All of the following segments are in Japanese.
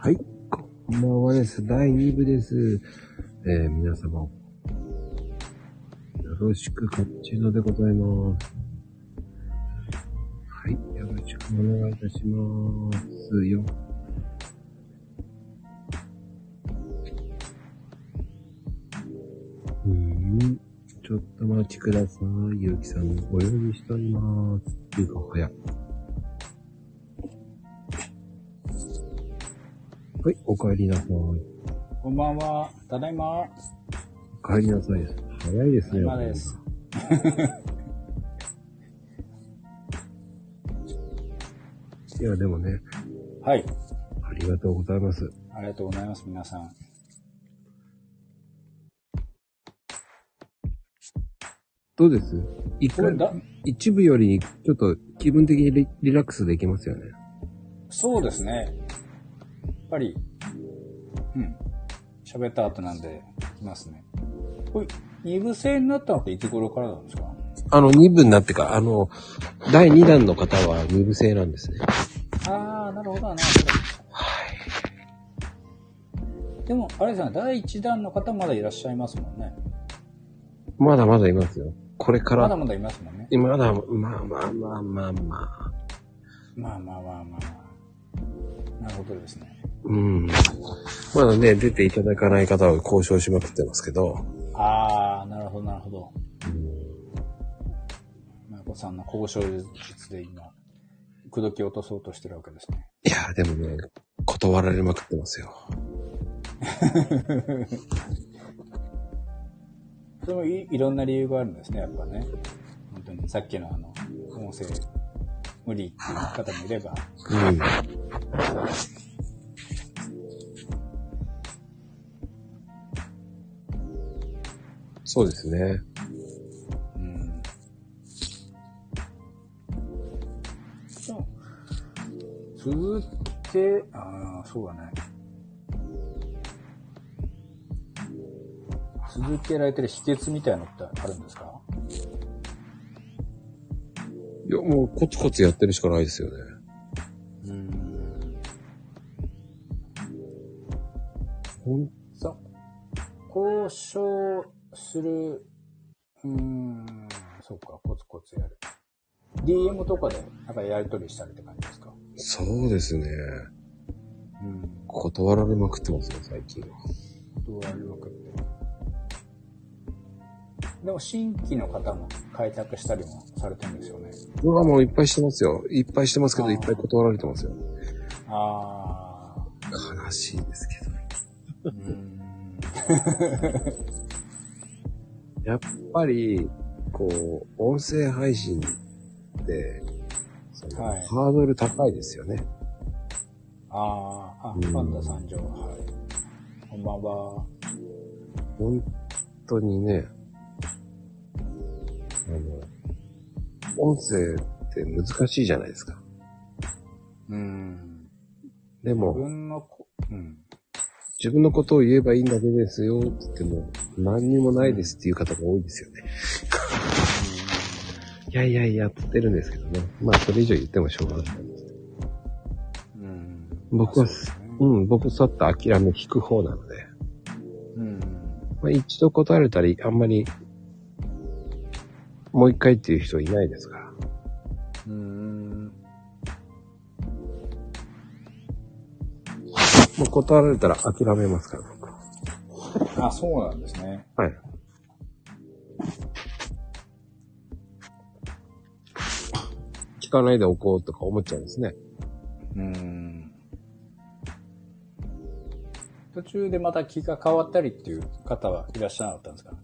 はい、こんばんはです。第2部です。えー、皆様、よろしくカッチーノでございます。はい、よろしくお願いいたしますよ。うん、ちょっと待ちください。ゆうきさんお呼びしております。っていうか、早い。はい、お帰りなさい。こんばんは。ただいま。お帰りなさいです。早いですね。今です。いや、でもね、はい。ありがとうございます。ありがとうございます、皆さん。どうです？一回一部より、ちょっと気分的にリリラックスできますよね。そうですね。やっぱり、うん。喋った後なんで、いきますね。これ、二部制になったのっていつ頃からなんですか？あの、二部になってから、あの、第二弾の方は二部制なんですね。あー、なるほどな。なるほどでも、あれですね、第一弾の方まだいらっしゃいますもんね。まだまだいますよ。これから、まだまだいますもんね。まだ、まあまあまあまあまあ。まあまあまあまあまあ。なるほどですね。うん。まだね、出ていただかない方は交渉しまくってますけど。あー、なるほど、なるほど。まこさんの交渉術で今、口説き落とそうとしてるわけですね。いや、でもね、断られまくってますよ。それもいいろんな理由があるんですね、やっぱね。本当に、さっきのあの、音声、無理っていう方もいれば、うん。そうですね。うん。そう。続け、ああ、そうだね。続けられてる秘訣みたいなのってあるんですか？いや、もうコツコツやってるしかないですよね。うん。ほん。交渉する、うーん、そうか、コツコツやる。DM とかで、なんかやりとりしたりって感じですか？そうですね。うん。断られまくってますよ、最近は。どうやるわけって。でも新規の方も開拓したりもされてるんですよね。うわ、もういっぱいしてますよ。いっぱいしてますけど、いっぱい断られてますよ。あ悲しいですけど。ー。うーん。やっぱり、こう、音声配信って、そのはいハードル高いですよね。あー、あ、うんパンダ参上。はい。こんばんは。本当にね、あの、音声って難しいじゃないですか。うーん。自でも、分のこ、うん。自分のことを言えばいいだけですよって言っても、何にもないですっていう方が多いですよね。いやいやいやって言ってるんですけどね。まあ、それ以上言ってもしょうがない。うん。僕はそうん、僕、さっと諦め引く方なので。うん。まあ、一度断られたり、あんまり、もう一回っていう人いないですから。うーん。もう断られたら諦めますから、僕は。あ、そうなんですね。はい。聞かないでおこうとか思っちゃうんですね。うーん。途中でまた気が変わったりっていう方はいらっしゃらなかったんですか？や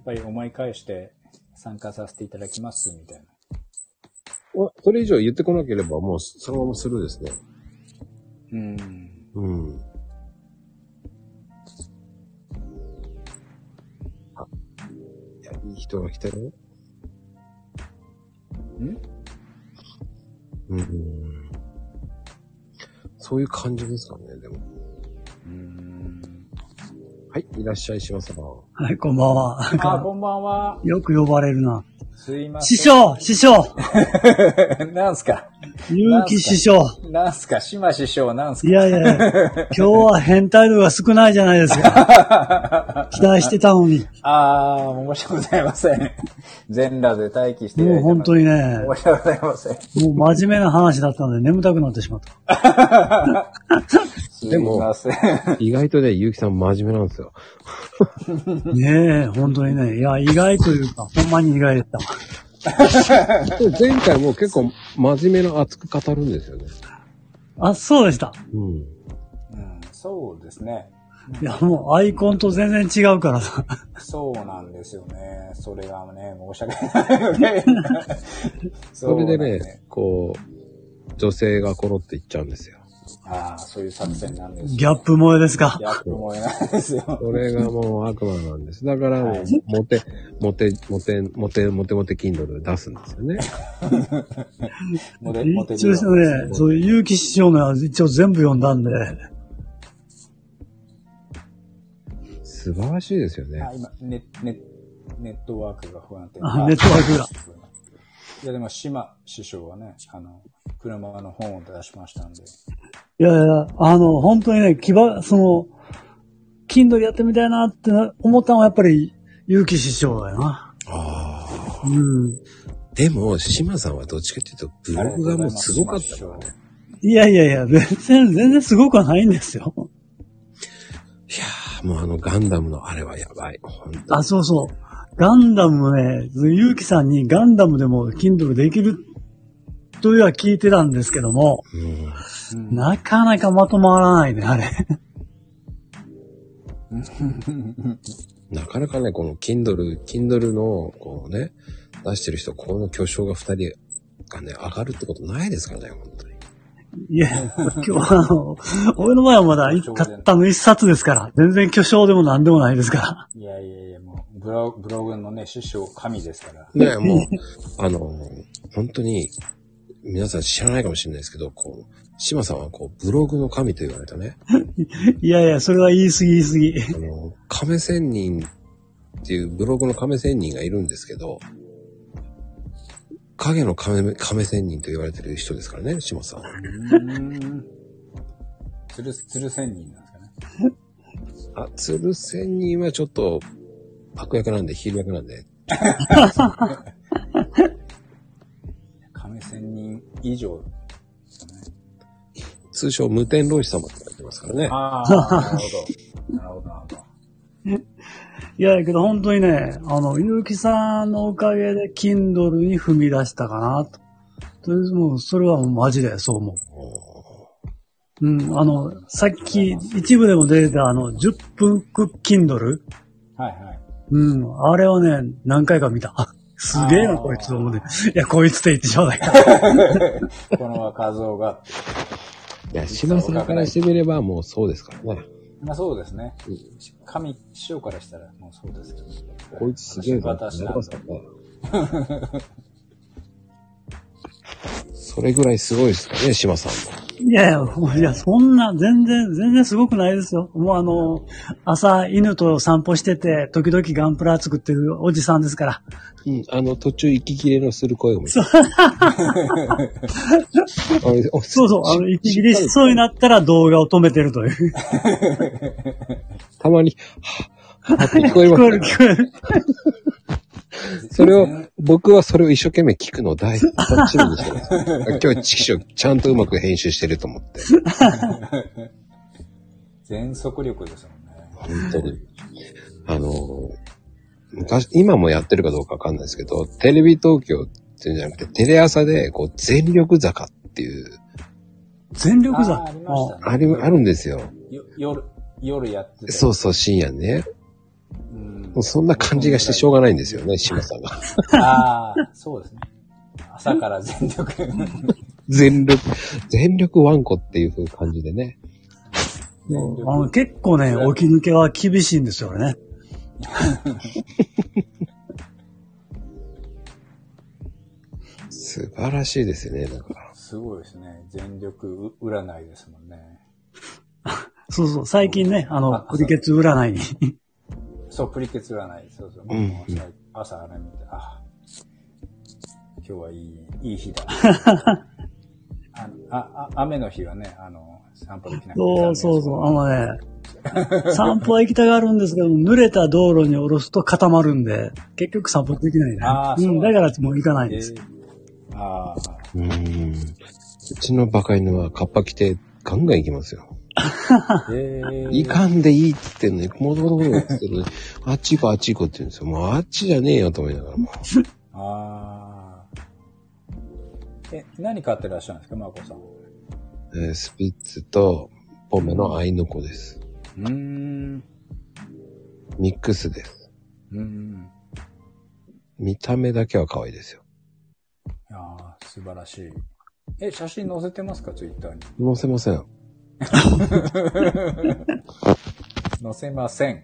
っぱり思い返して参加させていただきますみたいな。おそれ以上言ってこなければもうそのままスルーですね。うん。うん。あ、いや、いい人が来たよ。ん？うん。そういう感じですかね、でも。うん。はい、いらっしゃいしますな。はい、こんばんは。あ、こんばんは。よく呼ばれるな。すいません。師匠師匠 なんすか？結城師匠なんすか？島師匠なんすか？いやいや、今日は変態度が少ないじゃないですか。期待してたのに。あー、申し訳ございません。全裸で待機してもいうて本当にね、申し訳ございません。もう真面目な話だったので眠たくなってしまった。すでも。意外とね、ゆうきさん真面目なんですよ。ねえ、本当にね。いや、意外というか、ほんまに意外だったわ。前回も結構真面目な熱く語るんですよね。あ、そうでした。うん。うん、そうですね。いや、もうアイコンと全然違うからさ。そうなんですよね。それがね、申し訳ない。それでね、こう、女性がコロっていっちゃうんですよ。ああ、そういう作戦なんですよ。ギャップ萌えですか？ギ。ャップ萌えなんですよ。それがもう悪魔なんです。だからモテ、モテ、モテ、モテ、モテモテキンドル出すんですよね。モテ、モテ一応ですね、そういう結城師匠のは一応全部読んだんで、素晴らしいですよねあ。今、ネ、ネ、ネットワークが不安定。あネットワークが。いや、でも、島師匠はね、あの、車の本を出しましたんで。いやいや、あの、本当にね、気ば、その、Kindle やってみたいなって思ったのはやっぱり、結城師匠だよな。ああ。うん。でも、島さんはどっちかっていうと、ブログがもうすごかったからね。いやいやいや、全然、全然すごくはないんですよ。いやー、もうあのガンダムのあれはやばい。あ、そうそう。ガンダムもね、ゆうきさんにガンダムでも Kindle できるというは聞いてたんですけども、うん。うんなかなかまとまらないね、あれ。なかなかね、この Kindle、Kindle の、こうね、出してる人、この巨匠が二人がね、上がるってことないですからね、本当に。いや、今日はあの、俺の場合はまだ一たったの一冊ですから、全然巨匠でも何でもないですから。いやいやいや、もう、ブロブログのね、師匠神ですから。ね、もう、あの、本当に、皆さん知らないかもしれないですけど、こう、島さんはこう、ブログの神と言われたね、いやいや、それは言い過ぎ言い過ぎ。あの、亀仙人っていうブログの亀仙人がいるんですけど、影の亀、亀仙人と言われてる人ですからね、島さんは。うーん。つる、つる仙人なんですかね。あ、鶴仙人はちょっと、悪役なんで、ヒール役なんで、以上ね。通称無天老師様って言われてますからね。ああ、なるほど。なるほど、なるほど。いや、けど本当にね、あの、ゆうきさんのおかげで Kindle に踏み出したかなと。とりあえずもう、それはもうマジでそう思う。うん、あの、さっき一部でも出てたあの、10分クッ Kindle? はいはい。うん、あれはね、何回か見た。あすげえな、こいつと思うね。いや、こいつって言ってしまうだけ。この若造が、いや、島さんからしてみればもうそうですからね。まあそうですね。神、師匠からしたらもうそうですけど。こいつすげえぞって私なんだなりますからね。それぐらいすごいですからね、島さんも。いやいや、いや、そんな、全然、全然すごくないですよ。もうあの、朝犬と散歩してて、時々ガンプラ作ってるおじさんですから。うん、あの、途中息切れのする声を見て。そうそうそう、あの、息切れしそうになったら動画を止めてるという。たまに、はぁ、は聞こえ聞こえるます聞こえる。それを、僕はそれを一生懸命聞くのを大楽しみにしてます。今日、チキショちゃんとうまく編集してると思って。全速力ですもんね。本当に。あの、昔、今もやってるかどうかわかんないですけど、テレビ東京っていうんじゃなくて、テレ朝で、こう、全力坂っていう、全力座。あーありましたねあれ、あるんですよ。よ夜、夜やってて。そうそう、深夜ね。そんな感じがしてしょうがないんですよね、島さんが。ああ、そうですね。朝から全力。全力、全力ワンコっていう風感じでね。あの結構ね、起き抜けは厳しいんですよね。素晴らしいですよね、だから。すごいですね。全力う占いですもんね。そうそう、最近ね、あの、あクリケツ占いに。そう、プリケツ占い。そうそう。僕うんも朝朝あれ見て、あ今日はいい、いい日だ。あのああ雨の日はね、あの、散歩できなくてそうそうそう。あのね、散歩は行きたがるんですけど、濡れた道路に下ろすと固まるんで、結局散歩できないね。うん、あうなんだからもう行かないえです。ーああ、うーん。うちのバカ犬はカッパ着てガンガン行きますよ。えー、行かんでいいって言ってんのに、戻ろうよって言ってるのに、あっち行こうあっち行こうって言うんですよ。もうあっちじゃねえよと思いながらもう。ああ。え、何飼ってらっしゃるんですか、マコさん。うえースピッツとポメの愛の子です。ーん。ミックスです。うーん。見た目だけは可愛いですよ。いやー素晴らしい。え、写真載せてますか、ツイッターに。載せません。載せません。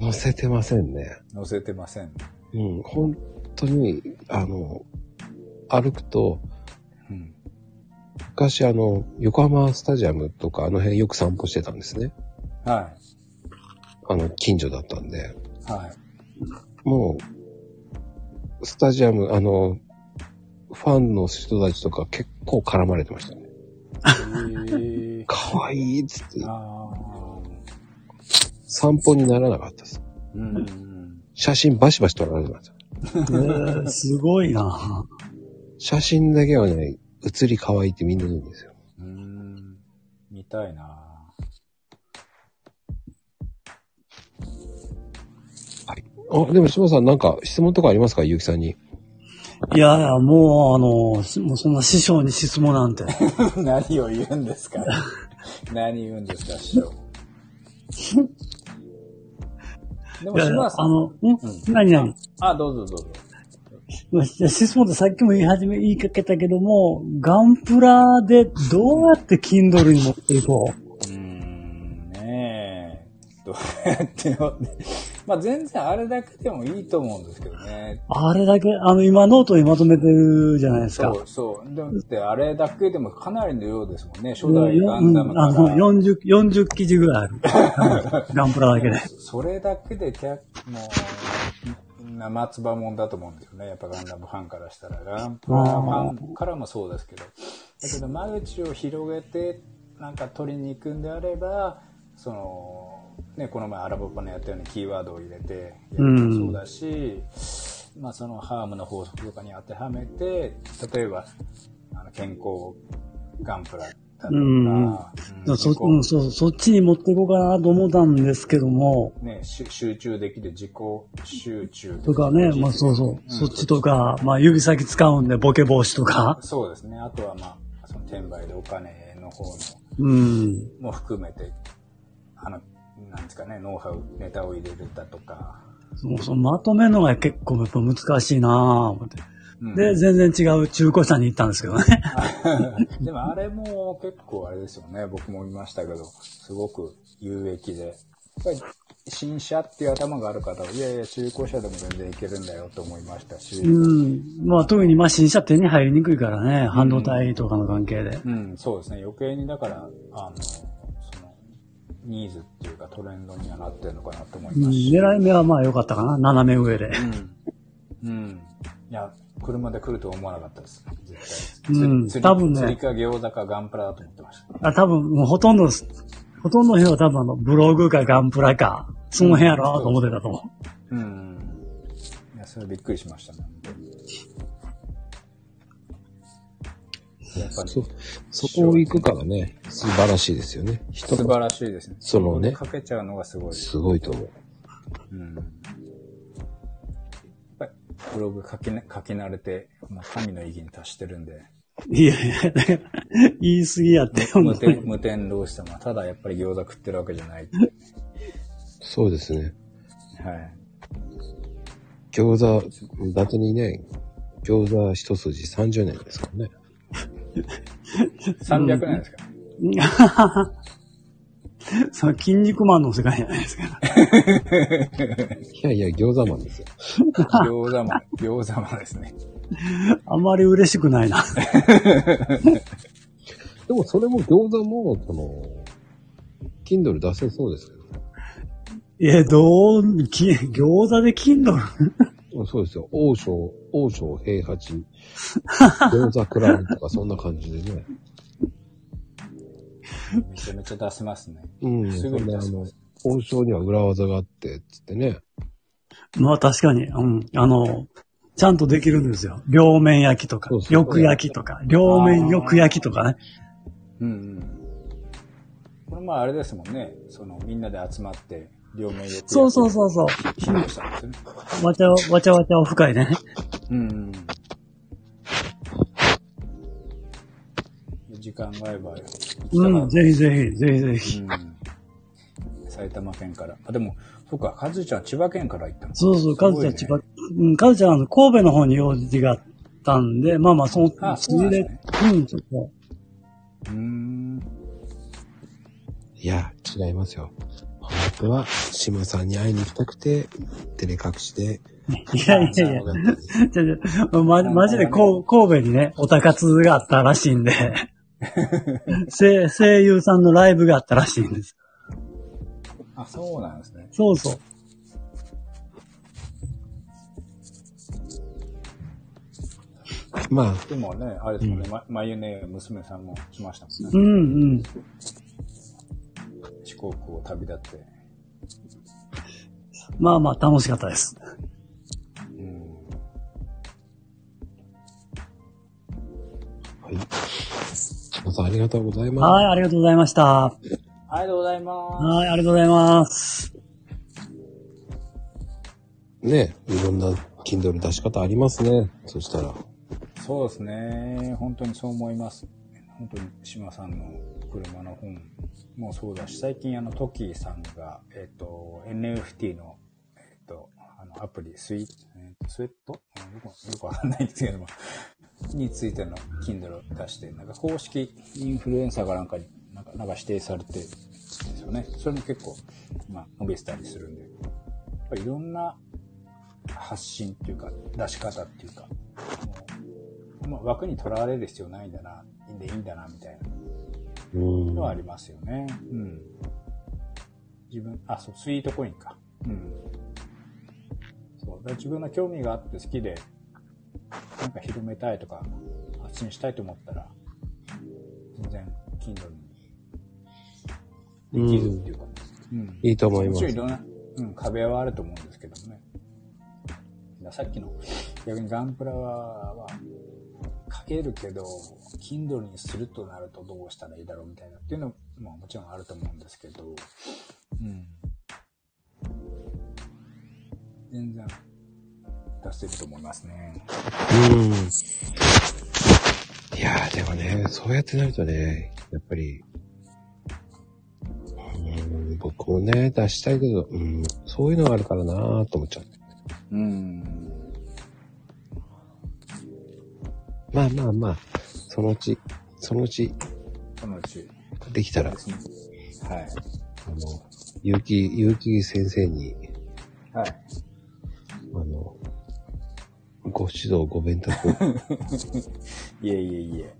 載せてませんね。載せてません。うん、本当に、あの、歩くと、うん。昔あの、横浜スタジアムとかあの辺よく散歩してたんですね。はあの、近所だったんで。い。はい。もう、スタジアム、あの、ファンの人たちとか結構絡まれてましたね。えー、可愛いっつって、あ散歩にならなかったです。ーうん。写真バシバシ撮られてました。えーすごいな写真だけはね、写り可愛いってみんな言うんですよ。うーん。見たいなあ、でも島さんなんか質問とかありますか？ゆうきさんに。いやいや、もうあの、しもうそんな師匠に質問なんて。何を言うんですか何言うんですか、師匠。でも、いやいや島さん。あの、ん？うん何何？あ、どうぞどうぞ。いや質問ってさっきも言い始め、言いかけたけども、ガンプラでどうやって Kindle に持っていこう？どうやってよ。まあ全然あれだけでもいいと思うんですけどね。あれだけ、あの、今ノートにまとめてるじゃないですか。そうそう。だってあれだけでもかなりの量ですもんね。初うん代ガンダムかあの、ら。40、40記事ぐらいある。ガンプラだけで。それだけでもう、生つばもんだと思うんですよね。やっぱガンダムファンからしたら。ガンプラファンからもそうですけど。だけど間口を広げて、なんか取りに行くんであれば、その、ね、この前アラボパのやったようにキーワードを入れてやるのもそうだし、まあそのハームの法則とかに当てはめて、例えば、あの健康ガンプラだとか、うん。うんそうんそうそっちに持っていこうかなと思ったんですけども、ね、し集中できる自己集中とかね、まあそうそう、そっちとか、まあ指先使うんでボケ防止とか、そうですね。あとはまあ、その転売でお金の方のうん。も含めて、あの、なんですかね、ノウハウ、ネタを入れるだとか。そうそう、まとめるのが結構やっぱ難しいなぁ、思って。うんで、全然違う中古車に行ったんですけどね。でもあれも結構あれですよね。僕も見ましたけど、すごく有益で。やっぱり新車っていう頭がある方は、いやいや、中古車でも全然いけるんだよと思いましたし。うん。まあ特にまあ新車手に入りにくいからね、半導体とかの関係で。うん、そうですね。余計にだから、あの、ニーズっていうかトレンドにはなってるのかなと思いうん、ますし。狙い目はまあ良かったかな、斜め上で。うん。うん。いや、車で来るとは思わなかったです。絶対。うん多分ね釣りか餃子かガンプラだと思ってました。あ多分、もうほとんど、ほとんどの人は多分あの、ブログかガンプラか、その辺やろうと思ってたと思う。うん。いや、それびっくりしましたね。やっぱり、そ、そこを行くからね、素晴らしいですよね。人素晴らしいですね。そのねかけちゃうのがすごい。すごいと思う。うん。やっぱり、ブログ書き,、ね、書き慣れて、まあ、神の意義に達してるんで、いやいや、だから言い過ぎやって、無天、無天老師様、ただやっぱり餃子食ってるわけじゃない。そうですね。はい。餃子、伊達にね、餃子一筋30年ですからね。300年ですか、その筋肉マンの世界じゃないですか。いやいや、餃子マンですよ。餃子マン、餃子マンですね。あんまり嬉しくないな。でもそれも餃子も、その、Kindle 出せそうですけどね。え、どう、き餃子で Kindle? うんそうですよ。王将、王将平八、餃子クラウンとかそんな感じでね。めちゃめちゃ出せますね。うん。すぐにそんなあの出せます。、王将には裏技があって、つってね。まあ確かに、うん。あの、ちゃんとできるんですよ。両面焼きとかそう、そうよく焼きとか、両面よく焼きとかね。うんうん。これまああれですもんね。そのみんなで集まって、両面よくそうそうそうそう。披露したんですよね。わちゃわちゃわちゃオフ会ね。うんうん。時間が合えば行きたかうん、っぜひぜひ、ぜひぜひ。た。うん。埼玉県から。あ、でも、そっか、かずちゃん千葉県から行ったの？そうそう、カズちゃん千葉、うん、カズちゃんあの神戸の方に用事があったんで、まあまあ、そのあそですねうん、ちょっと。うーん。いや、違いますよ。本当は、島さんに会いに行きたくて、照れ隠しで、いやいやいや、じゃじゃま、マジでこう神戸にね、おたかつがあったらしいんで、声声優さんのライブがあったらしいんです。あ、そうなんですね。そうそう。までもね、あれですもんね、ま、まゆね、娘さんも来ましたもんうね。んうん。四国を旅立って。まあまあ、楽しかったです。うん。あ、はい。島さんありがとうございます。はい、ありがとうございました。はありがとうございます。い、ありがとうございます。ね、いろんな Kindle 出し方ありますね。そしたら。そうですね。本当にそう思います。本当に島さんの車の本もそうだし、最近あの、トキーさんが、えっ、と、NFT の、の、アプリ、スイ、えースウェット？うんよくよくわかんないんですけども、についての Kindle を出して、なんか公式インフルエンサーかなんかに、なんか、なんか指定されてるんですよね。それも結構、まあ、伸びてたりするんで、やっぱりいろんな発信っていうか、出し方っていうか、もうまあ、枠にとらわれる必要ないんだな、いいんでいいんだな、みたいなうんのはありますよね。うん。自分、あ、そう、スイートコインか。うん。そう。自分の興味があって好きで、なんか広めたいとか、発信したいと思ったら、全然、Kindle にできるっていうか、うん。いいと思いますもちろんい。ろんな、うん、壁はあると思うんですけどもね。さっきの、逆にガンプラは、は書けるけど、Kindle にするとなるとどうしたらいいだろうみたいなっていうのももちろんあると思うんですけど、うん。全然出せると思いますね。うん。いやー、でもね、そうやってなるとね、やっぱり、うん、僕もね、出したいけど、うん、そういうのがあるからなーと思っちゃう。うん。まあまあまあ、そのうち、そのうちそのうち。できたら。はい。あの、結城、結城先生に、はい。ご指導、ご弁託、いえいえいえ。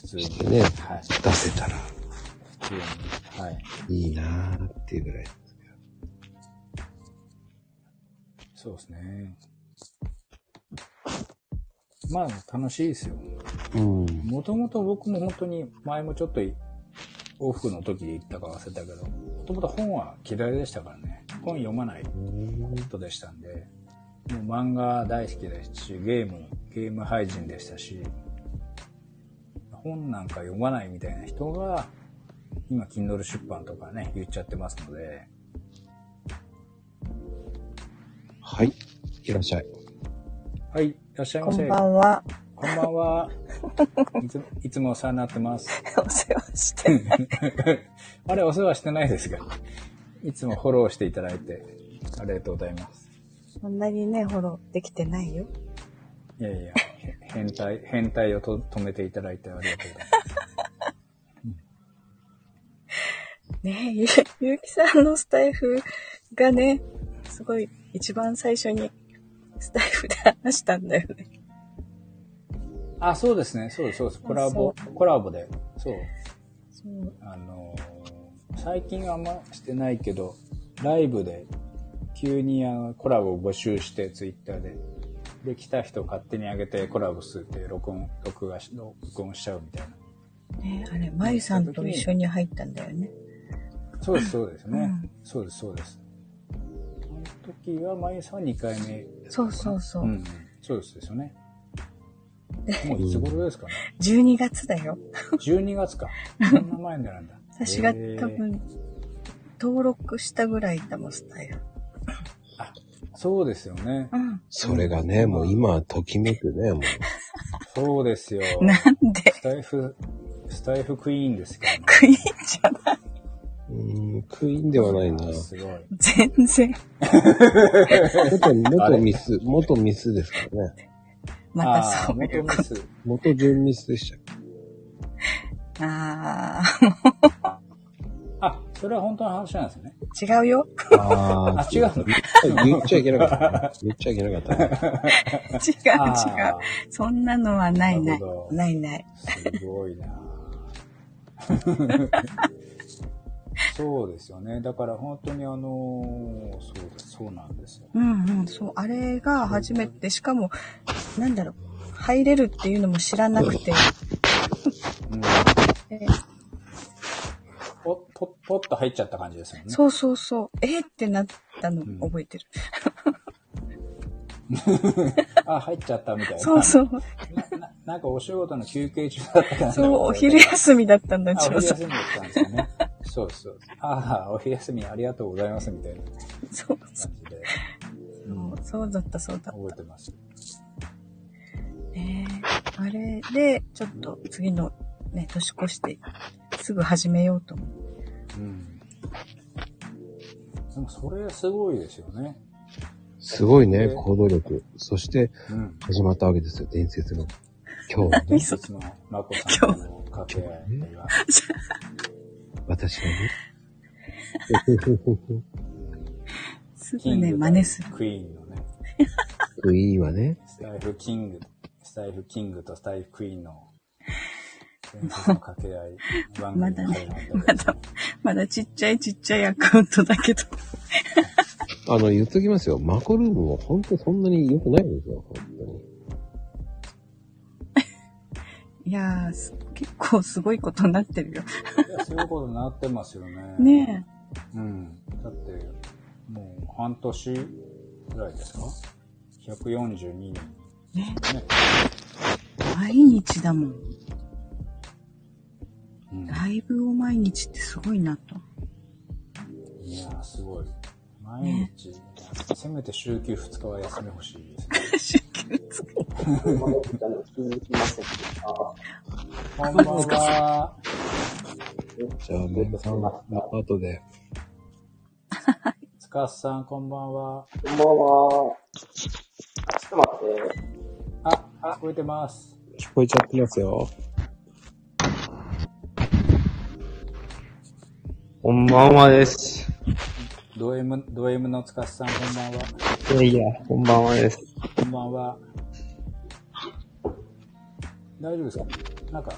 普通に。してね、はい。出せたら普通に。はい。いいなーっていうぐらい。そうですね。まあ、楽しいですよ。うん。もともと僕も本当に、前もちょっとい往復の時で言ったか忘れたけど、もともと本は嫌いでしたからね。本読まない人でしたんで、もう漫画大好きでしたし、ゲーム、ゲーム配信でしたし、本なんか読まないみたいな人が、今、Kindle 出版とかね、言っちゃってますので、はい。いらっしゃい。はい、いらっしゃいこんませ。ばんは。こんばんは。いついつもお世話になってます。お世話して。あれ、お世話してないですが。いつもフォローしていただいて、ありがとうございます。そんなにね、フォローできてないよ。いやいや、へ変態、変態をと止めていただいてありがとうございます。ねえ、ゆゆうきさんのスタイフがね、すごい一番最初にスタイフで話したんだよね。あ、そうですね。そうです、そうです。コラボ、コラボで。そう。そう。あのー最近はあんましてないけど、ライブで急にあのコラボを募集して、ツイッターで。で、来た人勝手に上げてコラボするって、録音、録画し、録音しちゃうみたいな。ねあれ、まゆさんと一緒に入ったんだよね。そうです、そうですね。うんそうです、そうです。その時は、まゆさんは2回目。そうそうそう。うん。そうですですよね。もういつ頃ですかね。12月だよ。12月か。そんな前になるんだ。私が多分、登録したぐらいだもん、スタイル。そうですよね。うん。それがね、もう今、ときめくね、もう。そうですよ。なんで、スタイフ、スタイフクイーンですからね。クイーンじゃない。うーん、クイーンではないな。すごい。全然。元、元ミス、元ミスですからね。またああ、そういうこと。元ミス。元準ミスでしたよ。ああ、それは本当の話なんですね。あ、違うよ。ああ、違うの？言っちゃいけなかったね。言っちゃいけなかったね。違う違あう。そんなのはないないないない。ーすごいな そうですよね。だから本当にあのーそうです、そうなんですよ。うんうん、そう。あれが初めて、しかも、なんだろう、入れるっていうのも知らなくて、うん。えポッ、ポッ、ポッと入っちゃった感じですよね。そうそうそう。えーってなったのん覚えてる。あ、入っちゃったみたいな。そうそう。なななんかお仕事の休憩中だったかな。そう、お昼休みだったんだ、ちょうど。昼休みだったんですよね。そうそう。ああ、お昼休みありがとうございますみたいな感そうそじでう。そうだった、そうだっ覚えてます。た。ねあれで、ちょっと次のね、年越して、すぐ始めようと思う。うん。でもそれすごいですよね。すごいね、行動力。そして、うん。始まったわけですよ、伝説の。今日、伝説のまこさんとの掛け合いが。私がね。すぐね、真似する。クイーンのね、クイーンはね、スタイフキング、スタイフキングとスタイフクイーンの伝説の掛け合い番まだねまだ、まだちっちゃいちっちゃいアカウントだけど。あの、言っときますよ。マコルームは本当そんなに良くないんですよ、本当に。いやー、す結構すごいことになってるよ。いやそういうことになってますよね。ねうん。だって、もう半年ぐらいですか ?142 人。え。ねね。毎日だもん。うん、ライブを毎日ってすごいなと。いやー、すごい。毎日、せめて週休2日は休み欲しいですね。週休つくこんばんは。じゃあ、メンバさん、後で。つかさん、こんばんは。こんばんは。ちょっと待って。あ、聞こえてます。聞こえちゃってますよ。こんばんはです。ド M、ド M のつかさん、こんばんは。いやいや、こんばんはです。こんばんは。大丈夫ですか？なんか、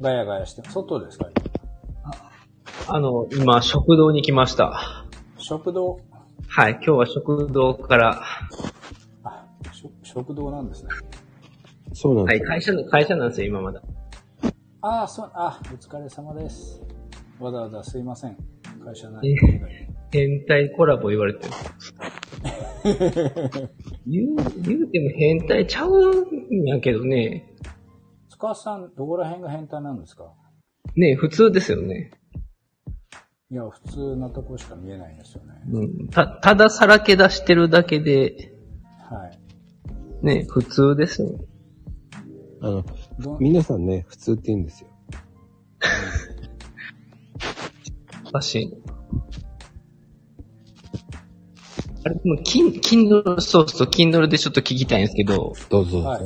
ガヤガヤして、外ですか？あの、今、食堂に来ました。食堂？はい、今日は食堂から、あ、食堂なんですね。はい、そうなんですよ。会社の、会社なんですよ、今まだ。ああ、そう、あ、お疲れ様です。わざわざすいません。会社ない。え変態コラボ言われてる。言う、言うても変態ちゃうんやけどね。つかさん、どこら辺が変態なんですか？ね普通ですよね。いや、普通なとこしか見えないんですよね。うん。た、たださらけ出してるだけで、はい。ね普通ですよ。あの、ど皆さんね、普通って言うんですよ。おかしい。あれ、でも、キン、キンドル、そうそう、キンドルでちょっと聞きたいんですけど、どうぞ。はい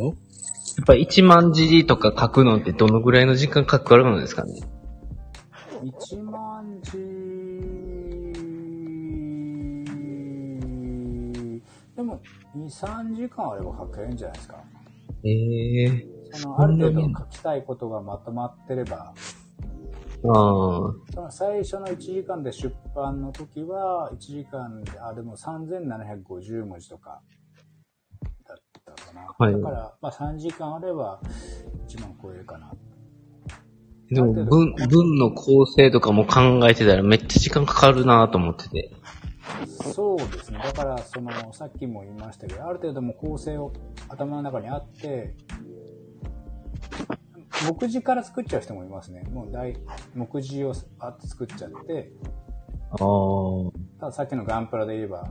やっぱ1万字とか書くのってどのぐらいの時間かかるんですかね1万字、でも、2、3時間あれば書けるんじゃないですか。ええその、ある程度書きたいことがまとまってれば。その最初の1時間で出版の時は、1時間で、あ、でも3750文字とかだったかな。はいだから、まあ3時間あれば1万超えるかな。でも文、文の構成とかも考えてたらめっちゃ時間かかるなと思ってて。そうですね。だから、その、さっきも言いましたけど、ある程度もう構成を頭の中にあって、目次から作っちゃう人もいますね。もう大、目次をあって作っちゃって、ああ。さっきのガンプラで言えば、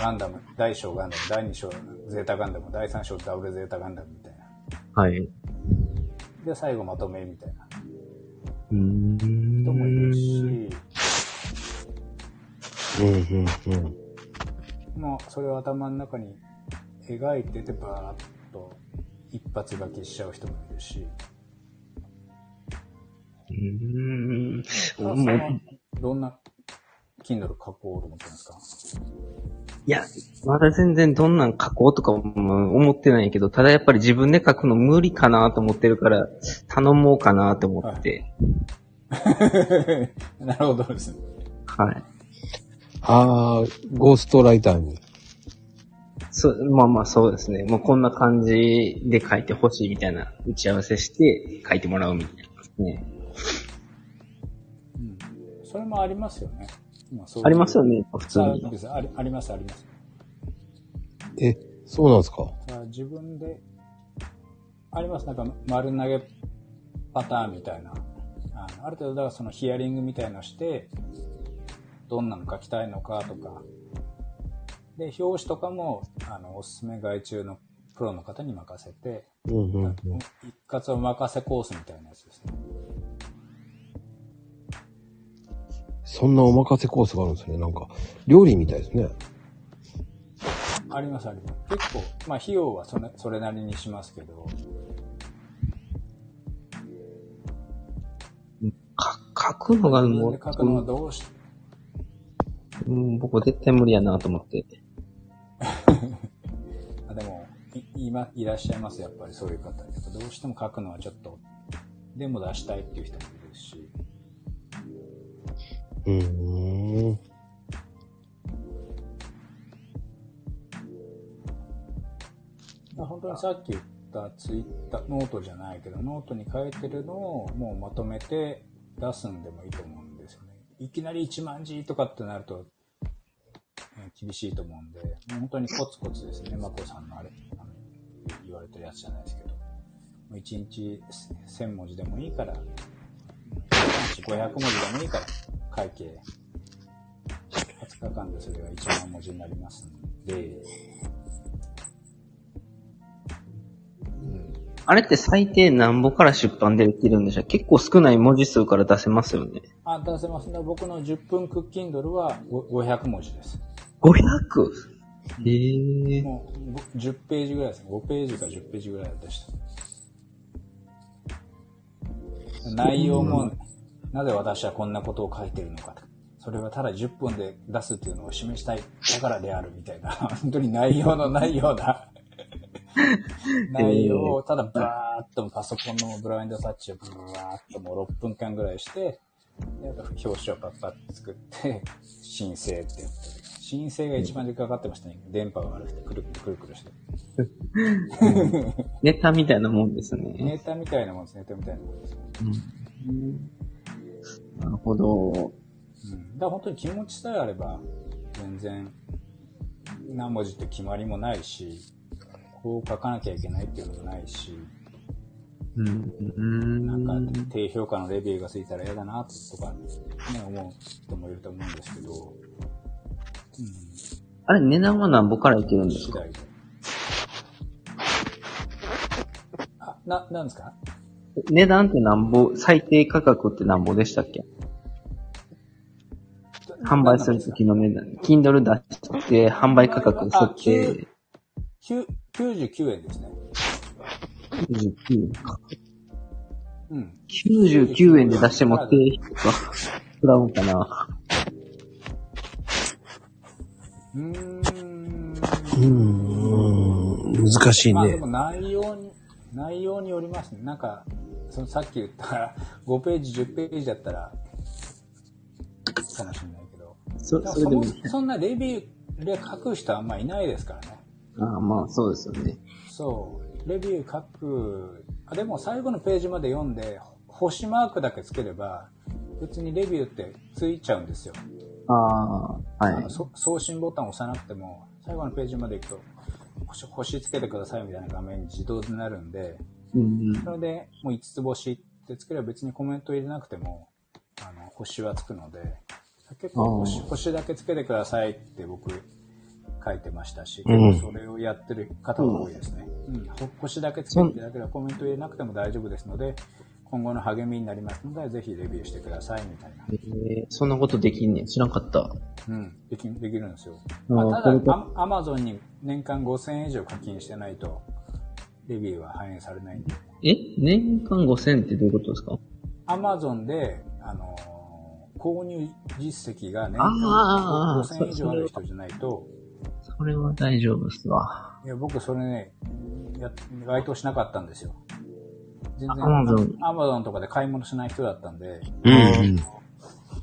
ガンダム、大小ガンダム、第2章ゼータガンダム、第3章ダブルゼータガンダムみたいな。はい。で、最後まとめみたいなうーん。人もいるし、うん、うん、うん。まあ、それを頭の中に描いてて、バーッと一発書きしちゃう人もいるし、うーん。どんな Kindle 書こうと思ってるんですか？いや、まだ全然どんなん書こうとかも思ってないけど、ただやっぱり自分で書くの無理かなと思ってるから、頼もうかなと思って。なるほどですね。はい。あー、ゴーストライターに。そう、まあまあそうですね。もうこんな感じで書いてほしいみたいな打ち合わせして書いてもらうみたいなね。もありますよね。まあ、そういうありますよね、普通にありあります、あります。え、そうなんですか？自分で、あります。なんか丸投げパターンみたいな。あのある程度、だからそのヒアリングみたいのして、どんなの書きたいのかとか。で、表紙とかも、あの、おすすめ外注のプロの方に任せて、うん、うん、うん。一括お任せコースみたいなやつですね。そんなお任せコースがあるんですね。なんか、料理みたいですね。あります、あります。結構、まあ、費用はそれそれなりにしますけど、か書くのがもう、書くのはどうし、うん、僕絶対無理やなと思って。あでもい今いらっしゃいますやっぱりそういう方やっぱどうしても書くのはちょっとでも出したいっていう人もいるしうん。まあ本当にさっき言ったツイッターノートじゃないけどノートに書いてるのをもうまとめて出すんでもいいと思うんですよね。いきなり1万字とかってなると厳しいと思うんでもう本当にコツコツですね。まこさんのあれあの言われてるやつじゃないですけど。1日1000文字でもいいから1500文字でもいいから。会計20日間でそれが1万文字になりますんであれって最低何本から出版できるんでしょう結構少ない文字数から出せますよね。あ、出せますね。僕の10分クッキンドルはご500文字です。500? へえ。もうご10ページぐらいですね。5ページか10ページぐらいでした。内容も、なぜ私はこんなことを書いてるのかと。それはただ10分で出すっていうのを示したい。だからであるみたいな。本当に内容のないような 内容をただバーっとパソコンのブラインドタッチをブワーっともう6分間ぐらいして、表紙をパッパッと作って、申請ってやってる。申請が一番時間かかってましたね。電波が悪くてくるくるくるくるして。ネタみたいなもんですね。ネタみたいなもんです。ネタみたいなもんです。なるほど。うん。だから本当に気持ちさえあれば、全然、何文字って決まりもないし、こう書かなきゃいけないっていうのもないし、うん。うん。なんか低評価のレビューがついたら嫌だなとか、ね、思う人もいると思うんですけど、うん、あれ、値段は何本からいけるんですか？あ、な、なんですか？値段って何本、最低価格って何本でしたっけ？販売するときの値段。Kindle 出して、販売価格設定9 99円ですね。99円か。うん。99円で出しても低評価食らうんかな。うーん。うーん。難しいねまあでも。内容に、内容によりますね。なんか、そのさっき言った5ページ、10ページだったら、かもしれないけど。そ、そもそ。そんなレビューで書く人はあんまいないですからね。ああ、まあ、そうですよね。そう。レビュー書く、あでも最後のページまで読んで、星マークだけつければ、別にレビューってついちゃうんですよ。ああ、はあのい。そ送信ボタンを押さなくても、最後のページまで行くと、星星つけてくださいみたいな画面に自動でなるんで、うんうん。それでもう5つ星ってつければ別にコメント入れなくても、あの、星はつくので、結構星星だけつけてくださいって僕書いてましたし、うん結構それをやってる方が多いですね。うん、ほ星だけつけていただければコメント入れなくても大丈夫ですので、今後の励みになりますので、ぜひレビューしてくださいみたいな。えー、そんなことできんねん。知らんかった。うん、できできるんですよ。まあ、ただ、アアマゾンに年間5000円以上課金してないと、レビューは反映されないんで。え？年間5000ってどういうことですか？アマゾンで、あのー購入実績が年間あー5000円以上ある人じゃないと、それは大丈夫ですわ。いや、僕それね、や、該当しなかったんですよ。全然、Amazon アマゾンとかで買い物しない人だったんで、うん。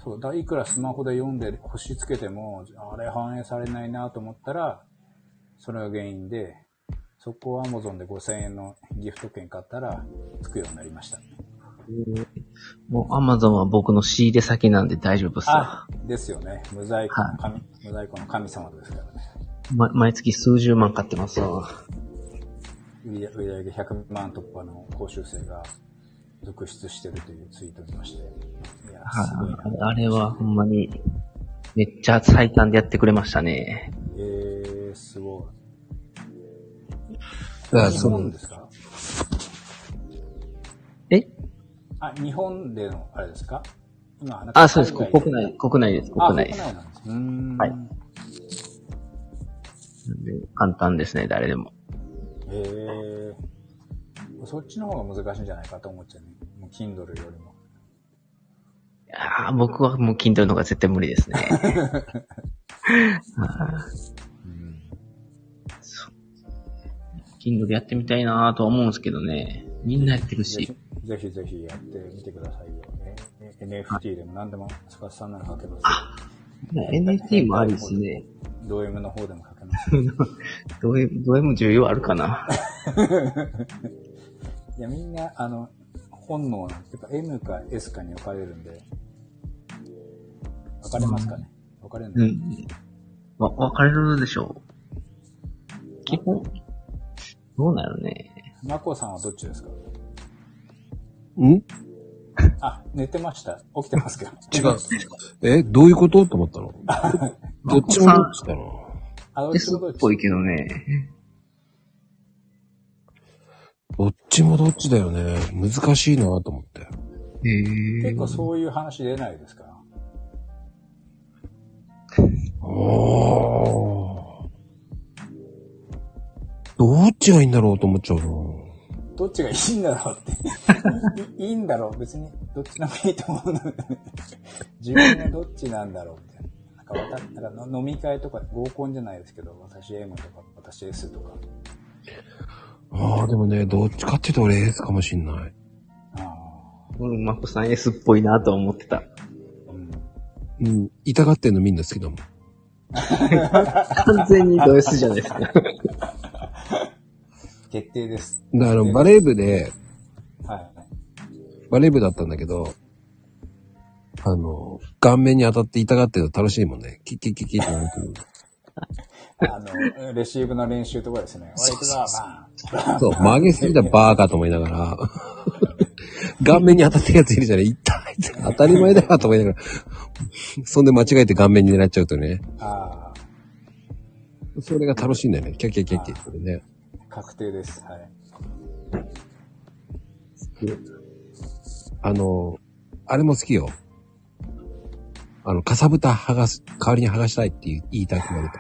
そう、だいくらスマホで読んで星つけても、あれ反映されないなと思ったら、それが原因で、そこを Amazon で5000円のギフト券買ったら、つくようになりましたね。もう Amazon は僕の仕入れ先なんで大丈夫っすわあ。、ですよね。無在庫の神、無在庫の神様ですからね。ま、毎月数十万買ってますわ。売上げ100万突破の講習生が続出してるというツイートを見まして。いや、すごいな。はい。あれはほんまに、めっちゃ最短でやってくれましたね。えー、すごい。日だからその本ですか？え？あ、日本での、あれですか？今、あ、そうです。国内、国内です。あ、国内です。国内なんです。うーん。はい簡単ですね、誰でも。えー、そっちの方が難しいんじゃないかと思っちゃうね。もう Kindle よりも。いやー僕はもう Kindle の方が絶対無理ですね。うん。Kindle やってみたいなーとは思うんですけどね。みんなやってるぜし。ひ、ぜひぜひやってみてくださいよ。ね、NFT でも何でも、スカスさんなら書けますよ。NFT もありですね。ド M の方でも書けます。どういう、どういうも需要あるかな。いや、みんな、あの、本能なんやっぱ M か S かに分かれるんで、分かれますかね？分かれるんで、うん。わ、分かれるでしょう。基本、どうなるね。マコさんはどっちですか？ん？あ、寝てました。起きてますけど。違う。え、どういうこと？と思ったの どっちもどっちかな S っぽいけどね。どっちもどっちだよね。難しいなと思って。へえ。結構そういう話出ないですか？ああ。どっちがいいんだろうと思っちゃうな。どっちがいいんだろうって。いいいんだろう別に、どっちでもいいと思うので、自分はどっちなんだろうみたいな。なんかなんかの飲み会とか合コンじゃないですけど、私 M とか、私 S とか。ああ、でもね、どっちかっていうと俺 S かもしんない。あうん、マコさん S っぽいなと思ってた。あ、うん。うん。痛がってんのみんな好きだもん。完全にド S じゃないですか。決定です。だからバレー部で、はい。バレー部だったんだけど、あの、顔面に当たって痛がってると楽しいもんね。キッキッキッキッってなるけど。あの、レシーブの練習とかですね。俺行くぞ、バーン。そう、曲げすぎたバーカと思いながら、顔面に当たってるやついるじゃない痛いって当たり前だよと思いながら、そんで間違えて顔面に狙っちゃうとね、あそれが楽しいんだよね。キャッキャッキャッキャッってね。あ、確定です。はい。あの、あれも好きよ。あの、かさぶた剥がす、代わりに剥がしたいって言い言いたくなると。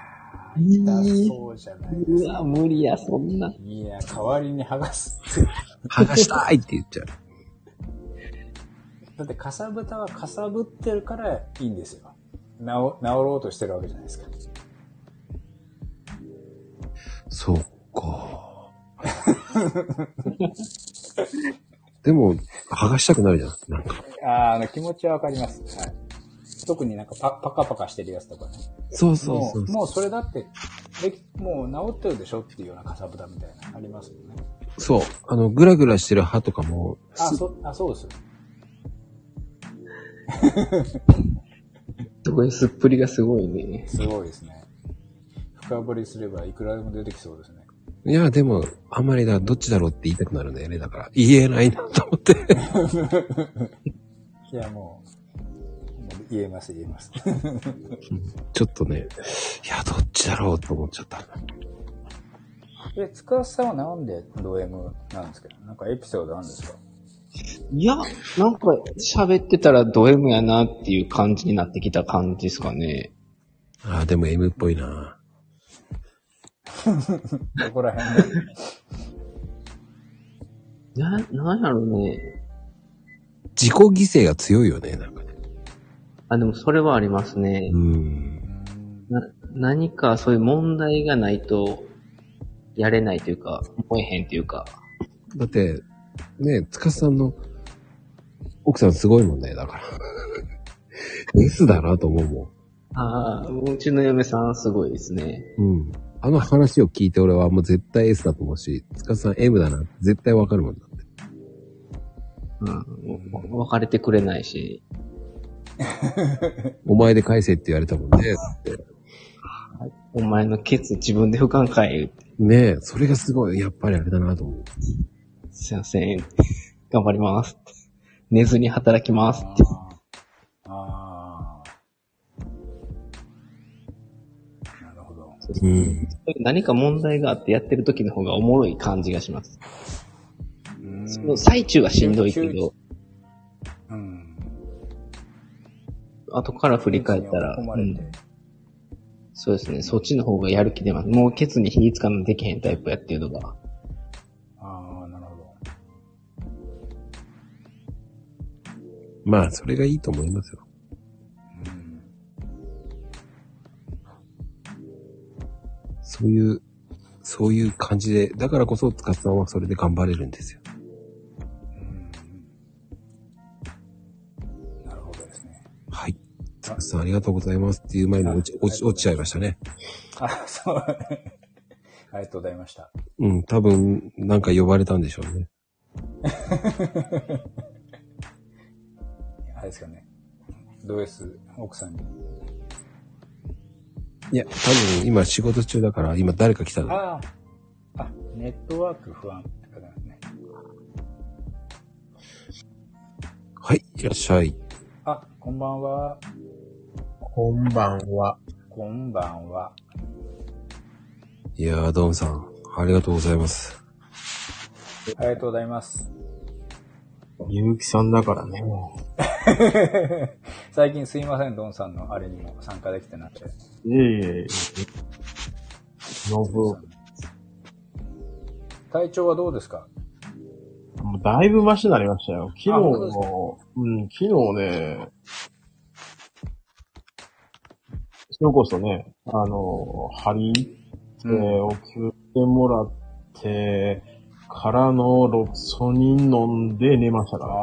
痛そうじゃないですか。うわ、無理や、そんな。いや、代わりに剥がすって。剥がしたいって言っちゃう。だって、かさぶたはかさぶってるからいいんですよ。治、治ろうとしてるわけじゃないですか。そうか。でも、剥がしたくなるじゃん。なんか。ああ、あの気持ちはわかります。はい。特になんかパパカパカしてるやつとかね。そうそうそうもう、もうそれだって、できもう治ってるでしょっていうようなかさぶたみたいな、ありますよね。そう。あの、グラグラしてる歯とかも、あ、そ、あ、そうです。すごい、すっぷりがすごいね。すごいですね。深掘りすればいくらでも出てきそうですね。いや、でも、あんまりだ、どっちだろうって言いたくなるんだよね。だから、言えないなと思って。いや、もう言えます、言えます。ちょっとね、いや、どっちだろうと思っちゃった。え、塚さんはなんでド M なんですか？なんかエピソードあるんですか？いや、なんか喋ってたらド M やなっていう感じになってきた感じですかね。ああ、でも M っぽいな。どこら辺で。な、なんやろうね。自己犠牲が強いよね、なんかね。あ、でもそれはありますねう。ん。うんな、何かそういう問題がないと、やれないというか、思えへんというか。だって、ね、つかさんの奥さんすごいもんね、だから。S だなと思うもああ、うちの嫁さんすごいですね。ん。うん。あの話を聞いて俺はもう絶対 S だと思うし、つかさん M だな絶対わかるもんだって。うん。別れてくれないし。お前で返せって言われたもんね。ってお前のケツ自分で不感かい言うてねえ、それがすごい、やっぱりあれだなと思う。すいません。頑張ります。寝ずに働きます。ああ。なるほど。うん。何か問題があってやってる時の方がおもろい感じがします。うんその最中はしんどいけど、後から振り返ったら、うんそうですね。そっちの方がやる気出ます。もうケツに火つかんのできへんタイプやっていうのが。ああ、なるほど。まあ、それがいいと思いますよ。うん。そういう、そういう感じで、だからこそ、つかさんはそれで頑張れるんですよ。つかさんありがとうございますっていう前に落ち、落ち、落ちちゃいましたね。あ、そう。ありがとうございました。うん、多分、なんか呼ばれたんでしょうね。あれですかね。ド S 奥さんに。いや、多分今仕事中だから、今誰か来たの？ああ。あ、ネットワーク不安って方ですね。はい、いらっしゃい。あ、こんばんは。こんばんは。こんばんは。いやー、ドンさん、ありがとうございます。ありがとうございます。ゆうきさんだからね。最近すいません、ドンさんのあれにも参加できてなくて。いえいえいえ。のぶ、体調はどうですか？もうだいぶマシになりましたよ。昨日あ本当ですか？も、うん、昨日ね、それこそね、あの、針って、お灸でもらって、からのロキソニン飲んで寝ましたから。あ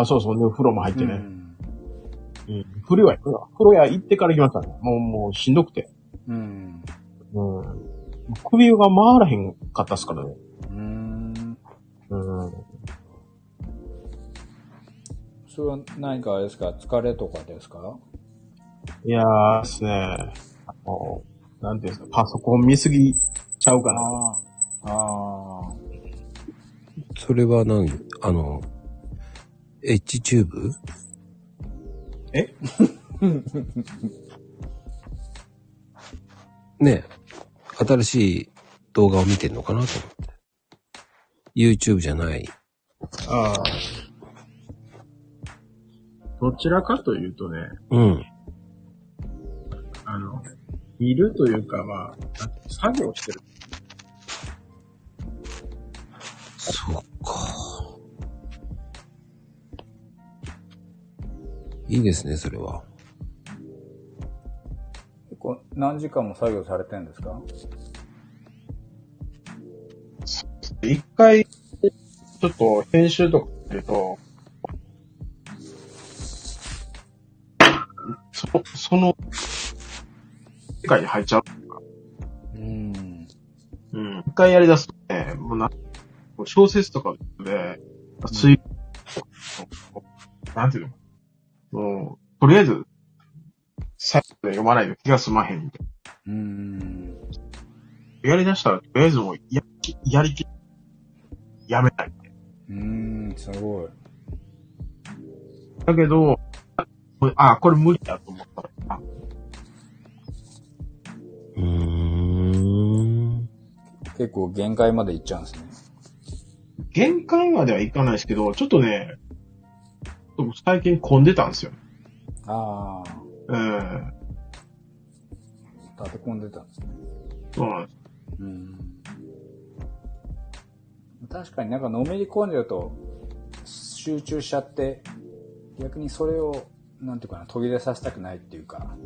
あ。そうそう、ね、風呂も入ってね。うんうん。風呂屋、風呂屋行ってから行きましたね。もう、もうしんどくて。うん。うん。首が回らへんかったっすからね。うん。うん。それは何かあれですか？疲れとかですか？いやーですね、あの、なんていうんですか、パソコン見すぎちゃうかな。ああ。それは何？あの、H チューブ？え？ねえ、新しい動画を見てんのかなと思って。YouTube じゃない。ああ。どちらかというとね、うん。あの、いるというか、まあ、作業してる。そうか。いいですね、それは。結構何時間も作業されてるんですか？一回、ちょっと編集とかすると、そその、世界に入っちゃう。うん。うん。一回やり出すとね、もうな、もう小説とかで、水、なんていうのもう、とりあえず、最後まで読まないと気が済まへんみたいうん。な。やり出したら、とりあえずもう、やき、やりき、やめない。うん、すごい。だけど、あ、これ無理だと思ったら、結構限界まで行っちゃうんですね。限界まではいかないですけど、ちょっとね、最近混んでたんですよ。ああ、うん。立て込んでたんですね。そうなんです。うん。確かになんかのめり込んじゃうと、集中しちゃって、逆にそれを、なんていうかな、途切れさせたくないっていうか、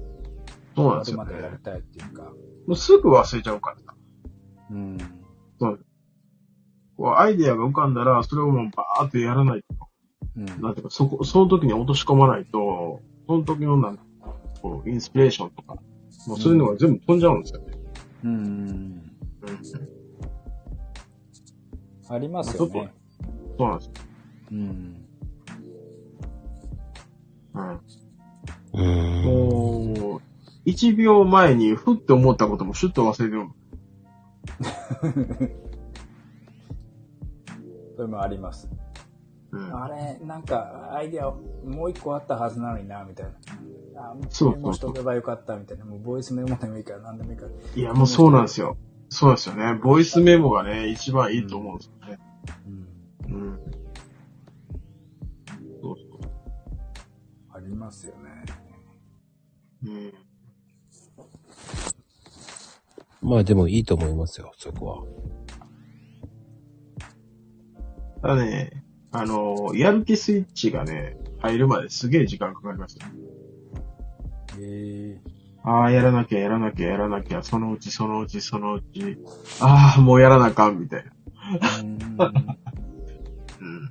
そうなんですよまでまでやりね。たいっていうか、もうすぐ忘れちゃうからさ。うん。こうアイデアが浮かんだら、それをもうバーってやらないと。うん。なんていうか、そこ、その時に落とし込まないと、その時のなんかこう、インスピレーションとか、もうそういうのが全部飛んじゃうんですよね。うん。うん。ありますよね。そうなんですよ。うん。うん。うーん。もう、一秒前にふって思ったこともシュッと忘れてる。それもあります。うん。あれ、なんか、アイディアもう一個あったはずなのにな、みたいな。あそうメモしとけばよかった、みたいな。もうボイスメモでもいいから、なんでもいいから。いや、もうそうなんですよ。そうですよね。ボイスメモがね、一番いいと思うんですよね。うん。うん。そうそありますよね。う。うん。まあでもいいと思いますよ、そこは。ただね、あの、やる気スイッチがね、入るまですげえ時間かかりました。えああ、やらなきゃ、やらなきゃ、やらなきゃ、そのうち、そのうち、そのうち、ああ、もうやらなあかん、みたいな。えうん。うん。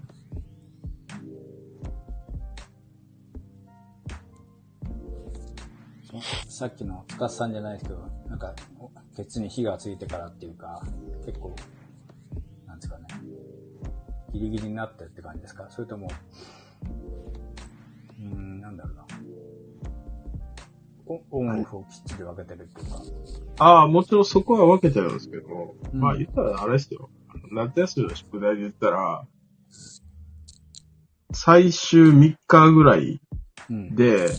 さっきのつかさんじゃないですけど、なんか、おケツに火がついてからっていうか、結構、なんですかね、ギリギリになってって感じですかそれとも、うーん、なんだろうな。オオンオフをきっちり分けてるっていうか。ああ、もちろんそこは分けてるんですけど、うんまあ言ったらあれですよ。夏休みの宿題で言ったら、最終3日ぐらいうん。で、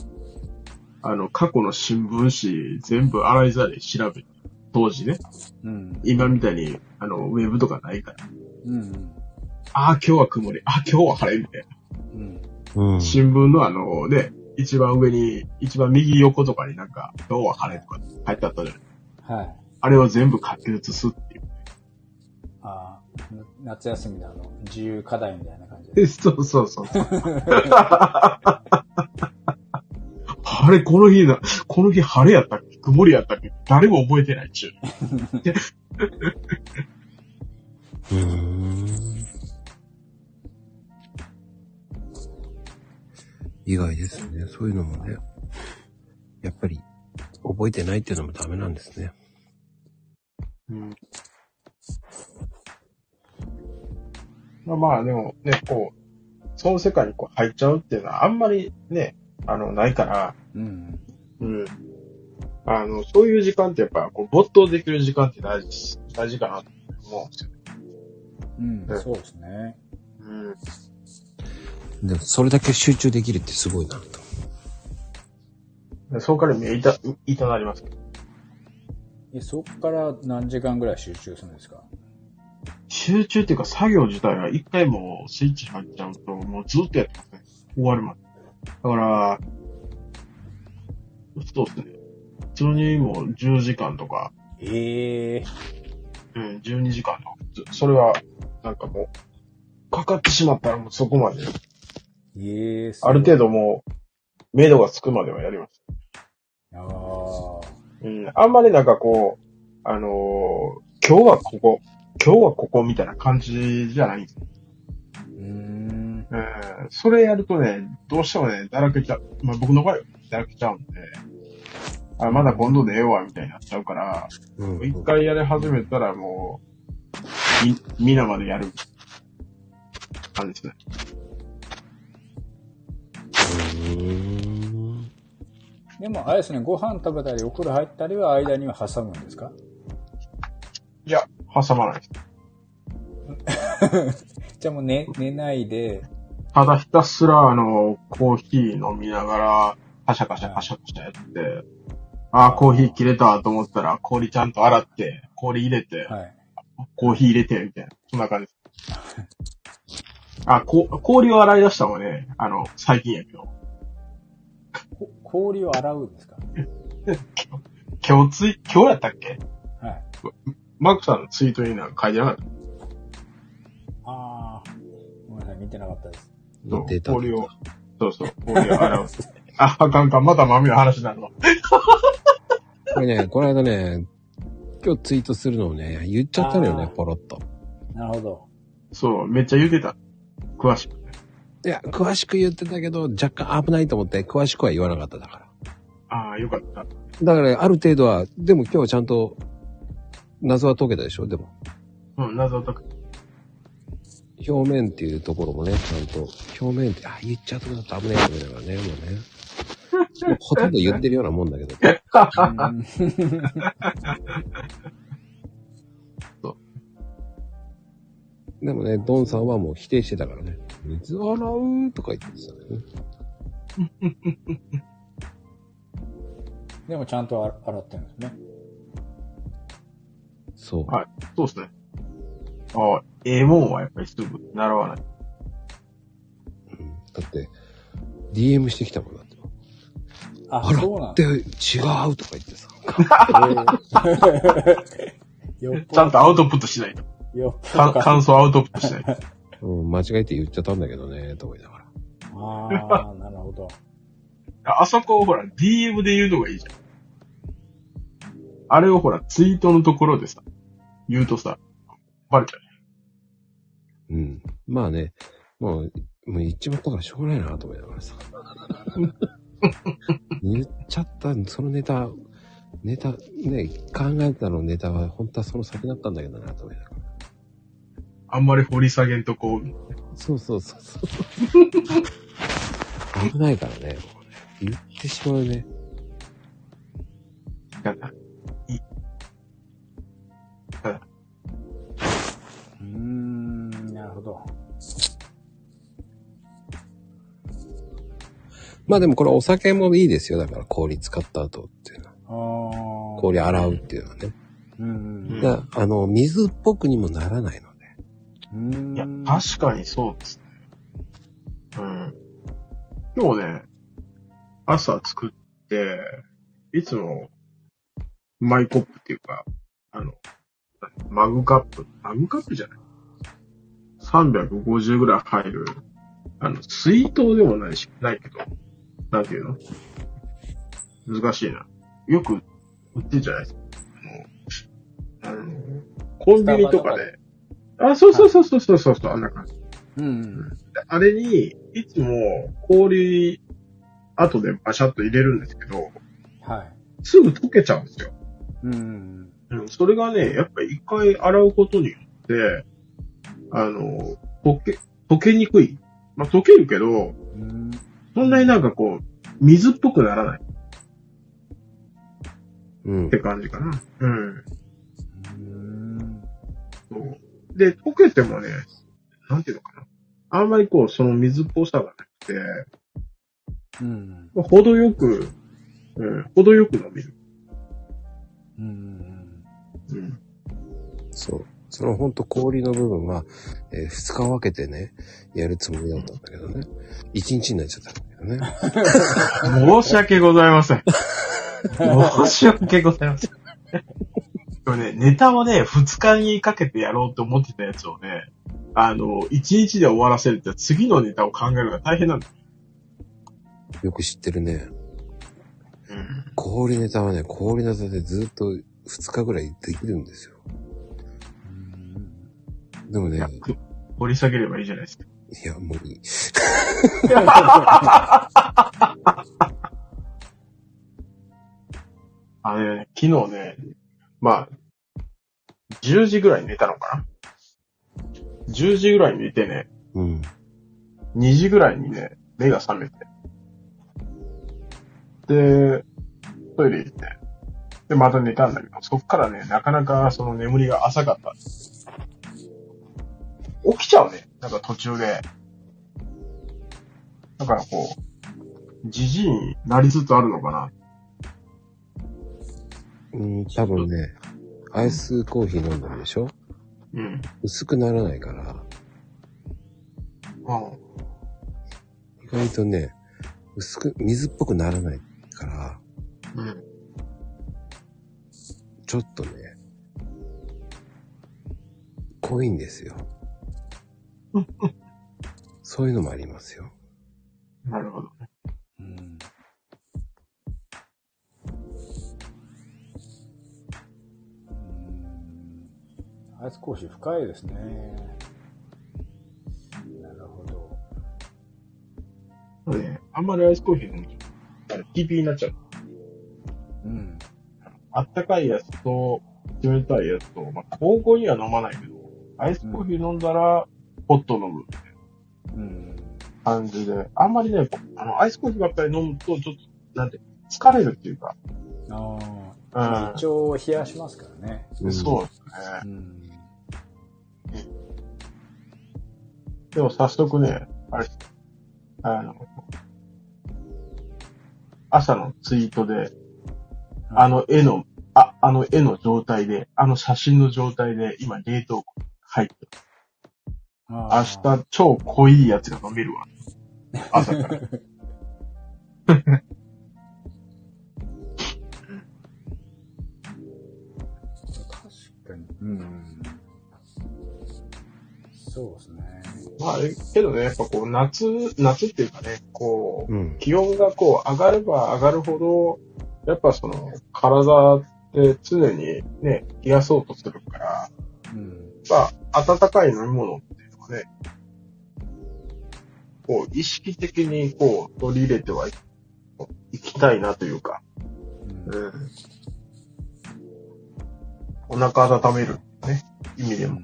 あの、過去の新聞紙全部洗いざり調べ、当時ね、うん。今みたいに、あの、ウェブとかないから。うん。ああ、今日は曇り、ああ、今日は晴れ、みたいうん。うんな。。新聞のあのね、一番上に、一番右横とかになんか、今日は晴れとか書いてあったじゃない。はい。あれを全部書き写すっていう。ああ、な夏休みのあの、自由課題みたいな感じで。えそうそうそう。晴れ、この日だ、この日晴れやったっけ？曇りやったっけ？誰も覚えてないっちゅう。うーん。意外ですね。そういうのもね。やっぱり、覚えてないっていうのもダメなんですね。うん。まあまあ、でもね、こう、その世界にこう入っちゃうっていうのはあんまりね、あの、ないから、うん。うん。あの、そういう時間ってやっぱ、こう、没頭できる時間って大事、大事かなと思うんですよ。うんう、んそうですね。うん。でも、それだけ集中できるってすごいなと。でそこから目痛、痛なりますけど。え、そっから何時間ぐらい集中するんですか？集中っていうか作業自体は一回もうスイッチ入っちゃうと、もうずっとやってますね。終わるまで。だから、そうですね。普通にもう10時間とか、ええうん、12時間とか、それは、なんかもう、かかってしまったらもうそこまで、ええある程度もう、目処がつくまではやります。度。ああ。うん、あんまりなんかこう、あのー今日はここ、今日はここみたいな感じじゃないんですよ。えーそれやるとね、どうしてもね、だらけちゃう。まあ僕の場合はだらけちゃうんで、あ、まだ今度でええわ、みたいになっちゃうから、うん。一回やり始めたらもう、み、皆までやる。感じですね。でも、あれですね、ご飯食べたりお風呂入ったりは間には挟むんですか？いや、挟まないです。じゃあもう寝、寝ないで、ただひたすら、あの、コーヒー飲みながら、カシャカシャカシャカシャやって、あーコーヒー切れたと思ったら、氷ちゃんと洗って、氷入れて、はい。コーヒー入れて、みたいな。そんな感じです。あ、こ、氷を洗い出したのはね、あの、最近やけど。こ氷を洗うんですか？今日ツイ、今日やったっけ？はい。マックさんのツイートになんか書いてなかったああ、ごめんなさい、見てなかったです。そう。氷を、そうそう、氷を洗う。あ、あかんかん、また豆の話になるわ。これね、この間ね、今日ツイートするのをね、言っちゃったのよねポロッと。なるほど。そう、めっちゃ言ってた。詳しく。いや、詳しく言ってたけど、若干危ないと思って、詳しくは言わなかっただから。ああ、よかった。だから、ある程度は、でも今日はちゃんと、謎は解けたでしょでも。うん、謎解く。表面っていうところもね、ちゃんと、表面って、あ、言っちゃうとだと危ないと思いながらね、もうね。もうほとんど言ってるようなもんだけど。うんでもね、ドンさんはもう否定してたからね。水洗うとか言ってたね。でもちゃんと洗洗ってるんですね。そう。はいそうですね。ああ、ええもんはやっぱりすぐ習わない。うんだって、DM してきたもんだって。あ、あらそうなんで、違うとか言ってさ。ちゃんとアウトプットしないと。感想アウトプットしないと。うん、間違えて言っちゃったんだけどね、とか言いながら。ああ、なるほど。ああそこをほら、DM で言うのがいいじゃん。あれをほら、ツイートのところでさ、言うとさ、バレちゃう。うん。まあね、もう、もう言っちまったからしょうがないなと思いながらさ。言っちゃった、そのネタ、ネタ、ね、考えたのネタは本当はその先だったんだけどなと思いながら。あんまり掘り下げんとこう。そうそうそうそう。危ないからね、もうね。言ってしまうね。なんだうーん、なるほど。まあでもこれお酒もいいですよ。だから氷使った後っていうのは。氷洗うっていうのはね。うんうんだあの、水っぽくにもならないので。うん。いや、確かにそうですね。うん。今日ね、朝作って、いつも、マイコップっていうか、あの、マグカップ、マグカップじゃない ?350 ぐらい入る、あの、水筒でもないし、ないけど、なんていうの？難しいな。よく売ってるじゃない？ですか。あの、コンビニとかで、あ、そうそうそうそうそうそう、あんな感じ。うん。あれに、いつも氷、後でバシャッと入れるんですけど、はい。すぐ溶けちゃうんですよ。うん。うん、それがね、やっぱり一回洗うことによって、あの、溶け、溶けにくい。まあ、溶けるけど、うん。そんなになんかこう、水っぽくならないうんって。感じかな。うん。うん。そうで、溶けてもね、なんていうのかな。あんまりこう、その水っぽさがなくて、うん。程よく、うん、程よく伸びる。うん。うん。そう。そのほんと氷の部分は、えー二日分けてね、やるつもりだったんだけどね。一日になっちゃったどね。申し訳ございません。申し訳ございません。でもね、ネタをね、二日にかけてやろうと思ってたやつをね、あの、一日で終わらせるって次のネタを考えるのが大変なんだ。よく知ってるね。うん。氷ネタはね、氷ネタでずっと二日ぐらいできるんですよ。でもね掘り下げればいいじゃないですか。いや、無理。あのね、昨日ね、まあ、10時ぐらいに寝たのかな ?10 時ぐらいに寝てね、うん。2時ぐらいにね、目が覚めて。で、トイレ行って。で、また寝たんだけど、そっからね、なかなかその眠りが浅かった。起きちゃうね。なんか途中で。だからこう、じじいになりつつあるのかな。うん、多分ね、アイスコーヒー飲んでるでしょ？うん。薄くならないから、うん。意外とね、薄く、水っぽくならないから、うん。ちょっとね、濃いんですよ。そういうのもありますよ。なるほど。うん。うんアイスコーヒー深いですね。なるほど。ね、あんまりアイスコーヒー飲むと、あれ、ピーピーになっちゃう。うん。あったかいやつと、冷たいやつと、まあ、交互には飲まないけど、アイスコーヒー飲んだら、ホット飲むうん。感じで、あんまりね、あの、アイスコーヒーばっかり飲むと、ちょっと、なんて、疲れるっていうか、あうんあ。胃腸を冷やしますからね。うんそうですね。うん。でも早速ね、あれ、あの、朝のツイートで、あの絵の、あ、あの絵の状態で、あの写真の状態で、今冷凍庫に入ってる。明明日超濃いやつが飲めるわ。朝から。確かに。うん。そうですね。まあ、けどね、やっぱこう、夏、夏っていうかね、こう、うん。気温がこう、上がれば上がるほど、やっぱその、体って常にね、冷やそうとするから、うん。まあ、温かい飲み物ってね、こう、意識的にこう、取り入れてはい、いきたいなというか、うんうん。お腹温めるね、意味でも。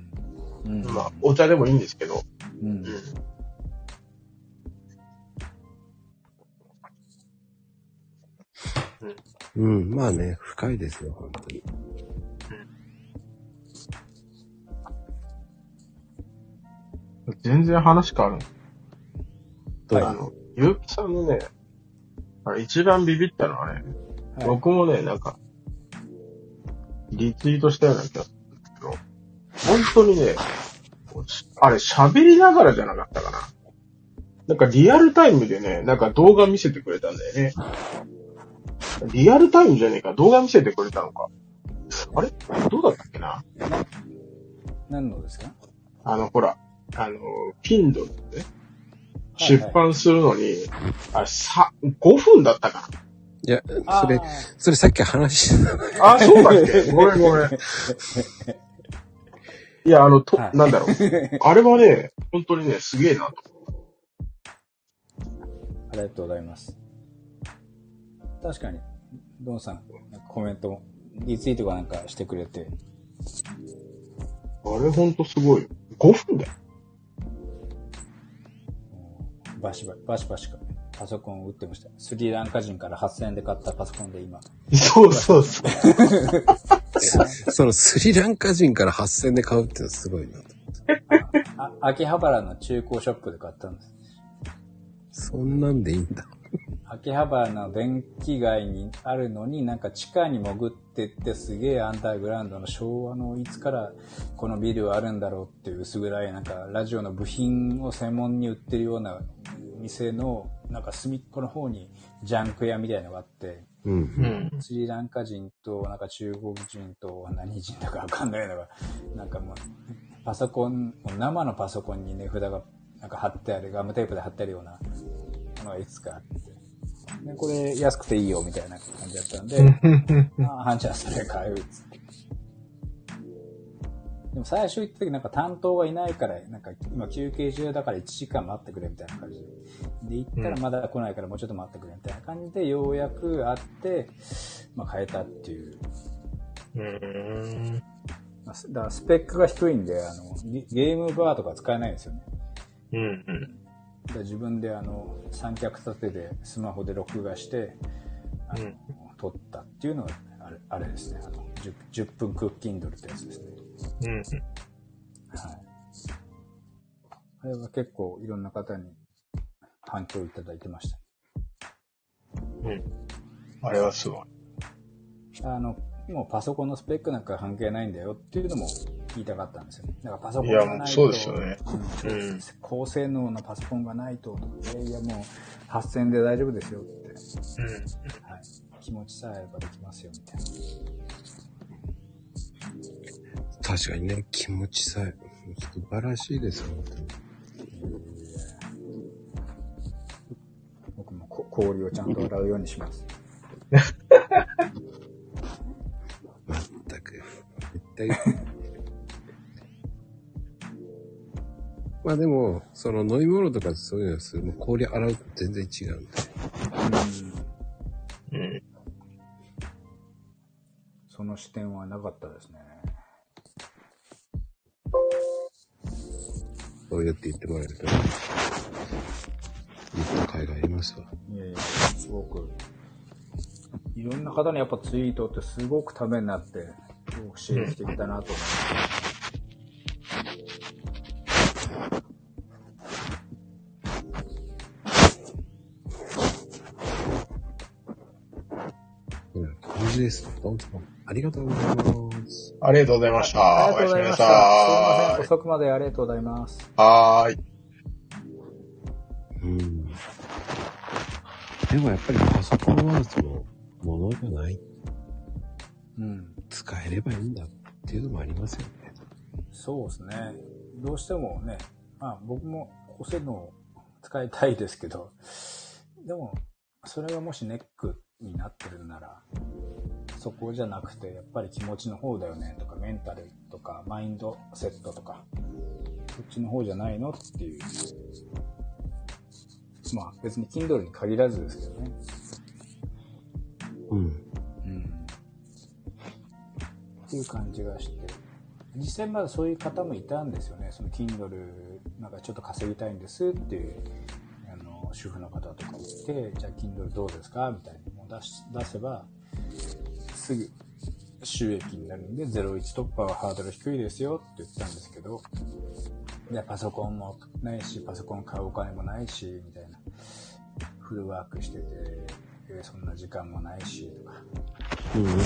うん。まあ、お茶でもいいんですけど、うんうん。うん。まあね、深いですよ、本当に。全然話変わるんですどうぞあの、ゆうきさんのね、あれ一番ビビったのはね、はい僕もね、なんか、リツイートしたような気がするけど、本当にね、あれ喋りながらじゃなかったかな。なんかリアルタイムでね、なんか動画見せてくれたんだよね。リアルタイムじゃねえか、動画見せてくれたのか。あれ？どうだったっけな？何のですか？あの、ほら、あの、Kindle で出版するのに、あれ、さ、5分だったかいや、それ、それさっき話してた。な。あ、そうだっけ？ごめんごめん。いや、あの、と、はいなんだろう。あれはね、本当にね、すげえなと。ありがとうございます。確かに、ドンさん、なんかコメント、リツイートかなんかしてくれて、あれほんとすごい。5分だよ。バシバシ、バシバシか、パソコンを打ってました。スリランカ人から8000円で買ったパソコンで今。そうそうそう。そのスリランカ人から8000で買うってのはすごいな。あ、秋葉原の中古ショップで買ったんです。そんなんでいいんだ。秋葉原の電気街にあるのになんか地下に潜ってってすげえアンダーグラウンドの昭和のいつからこのビルはあるんだろうっていう薄暗いなんかラジオの部品を専門に売ってるような店のなんか隅っこの方にジャンク屋みたいなのがあってうん。うん。スリランカ人となんか中国人と何人だかわかんないのがなんかもうパソコン生のパソコンに値札がなんか貼ってあるガムテープで貼ってあるようなのがいくつかあってでこれ安くていいよみたいな感じだったんでああ、じゃあそれ買うっつって。でも最初行った時なんか担当がいないから、なんか今休憩中だから1時間待ってくれみたいな感じで。で、行ったらまだ来ないからもうちょっと待ってくれみたいな感じで、ようやく会って、まあ変えたっていう。うーん。だからスペックが低いんで、あの、ゲゲームバーとか使えないんですよね。うんうん。自分であの、三脚立ててスマホで録画して、あの、うん撮ったっていうのがあれあれですね。あの 10, 10分クッキンドルってやつですね。うんうん。はい。あれは結構いろんな方に反響いただいてました。うん。あれはすごい。あの、もうパソコンのスペックなんか関係ないんだよっていうのも言いたかったんですよね。だからパソコンいやがないと。そうですよねうんうん高性能なパソコンがないと、いやいやもう8000円で大丈夫ですよって。うん。はい。気持ちさえあればできますよ、みたいな。確かにね、気持ちさえ、素晴らしいですよ。僕もこ氷をちゃんと洗うようにします。まったく。絶対。まあでも、その飲み物とかそういうのはすもう氷洗うと全然違うんで。うん。その視点はなかったですね。そうやって言ってもらえると、言った甲斐がありますわ。いやいや、すごく、いろんな方にやっぱツイートってすごくためになって、すごく刺激的だなと思います。じです。どうもありがとうございます。ありがとうございました。ありがとうございました。すいません。遅くまでありがとうございます。い。はーい。うん。でもやっぱりパソコンはその、ものじゃない。うん。使えればいいんだっていうのもありますよね。そうですね。どうしてもね、まあ僕も高性能使いたいですけど、でも、それがもしネックになってるなら、そこじゃなくて、やっぱり気持ちの方だよねとか、メンタルとか、マインドセットとか、そっちの方じゃないのっていう。まあ別に Kindle に限らずですけどね。うん。うん。っていう感じがして。実際まだそういう方もいたんですよね。その Kindle なんかちょっと稼ぎたいんですっていう、あの、主婦の方とかもいて、じゃあ Kindle どうですかみたいにもう出し、出せば、すぐ収益になるんで、01突破はハードル低いですよって言ったんですけど、いや、パソコンもないし、パソコン買うお金もないし、みたいな。フルワークしてて、えーそんな時間もないし、とか。うんうんうん。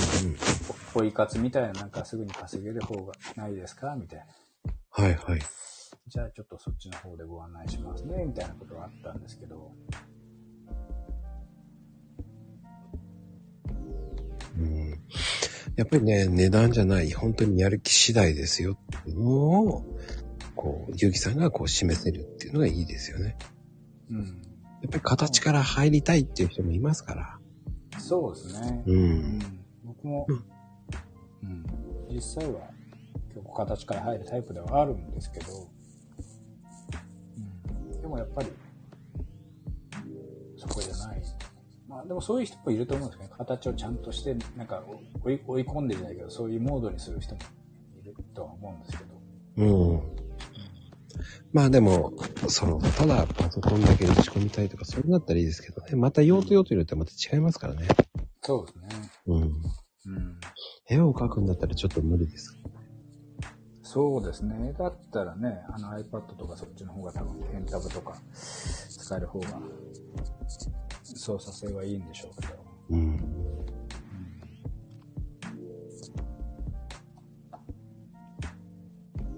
ポイ活みたいななんかすぐに稼げる方がないですか？みたいな。はいはい。じゃあちょっとそっちの方でご案内しますね、みたいなことがあったんですけど。やっぱりね、値段じゃない、本当にやる気次第ですよっていうのを、こう、ゆうきさんがこう示せるっていうのがいいですよね。うん。やっぱり形から入りたいっていう人もいますから。そうですね。う。うんん。僕もうん、うん。実際は結構形から入るタイプではあるんですけど、うん。でもやっぱり、まあでもそういう人もいると思うんですけどね。形をちゃんとして、なんか追い追い込んでじゃないけど、そういうモードにする人もいるとは思うんですけど。うん。まあでも、その、ただパソコンだけ打ち込みたいとか、それだったらいいですけどね。また用途用途によってはまた違いますからね。そうですね。うん。うん。絵を描くんだったらちょっと無理です。そうですね。だったらね、あの iPad とかそっちの方が多分、ペンタブとか使える方が操作性はいいんでしょうけど。うん。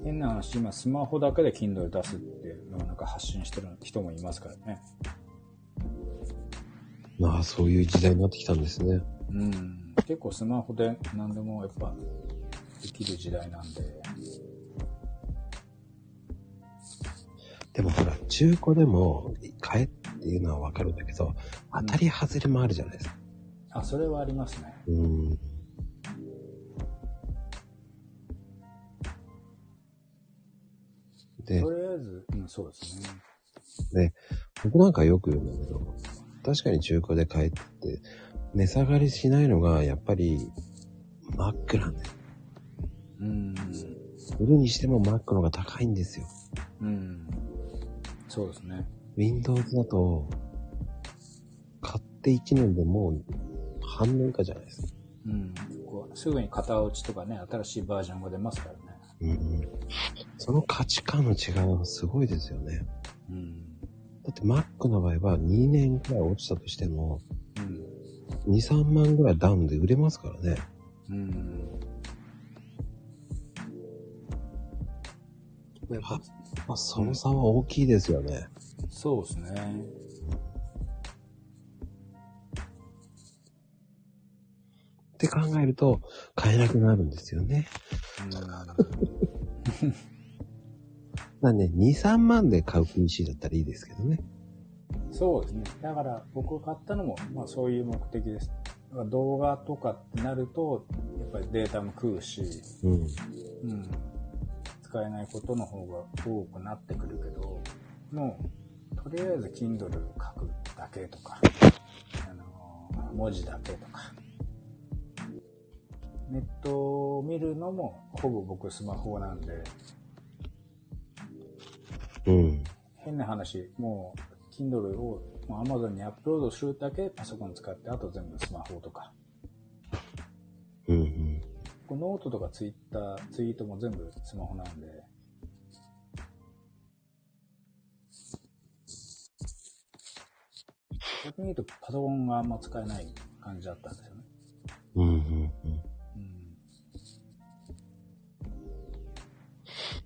変な話、今スマホだけで Kindle 出すっていうのをなんか発信してる人もいますからね。まあ、そういう時代になってきたんですね。うん。結構スマホで何でもやっぱできる時代なんで。でもほら、中古でも買えっていうのはわかるんだけど、当たり外れもあるじゃないですか。あ、それはありますね。うん。でと、りあえず、うん、そうですね。僕なんかよく言うんだけど、確かに中古で買えって、値下がりしないのが、やっぱり、Mac なんだよ。うん。売るにしても Mac の方が高いんですよ。うん。そうですね。Windows だと、買って1年でもう半年以下じゃないですか。うん。こうすぐに型落ちとかね、新しいバージョンが出ますからね。うんうん。その価値観の違いはすごいですよね。うん。だって Mac の場合は2年くらい落ちたとしても、うん。2、3万ぐらいダウンで売れますからね。うん。やっぱまあ、その差は大きいですよね。そうですね。って考えると、買えなくなるんですよね。なんで、2、3万で買う PC だったらいいですけどね。そうですね。だから僕が買ったのも、まあそういう目的です。動画とかってなると、やっぱりデータも食うし、うん。うん。使えないことの方が多くなってくるけど、もう、とりあえず Kindle 書くだけとか、あの、文字だけとか、ネットを見るのもほぼ僕スマホなんで、うん。変な話、もう Kindle をもう Amazon にアップロードするだけパソコン使って、あと全部スマホとか、うんノートとかツイッター、ツイートも全部スマホなんで、逆に言うとパソコンがあんま使えない感じだったんですよね。うんうんうん。うん。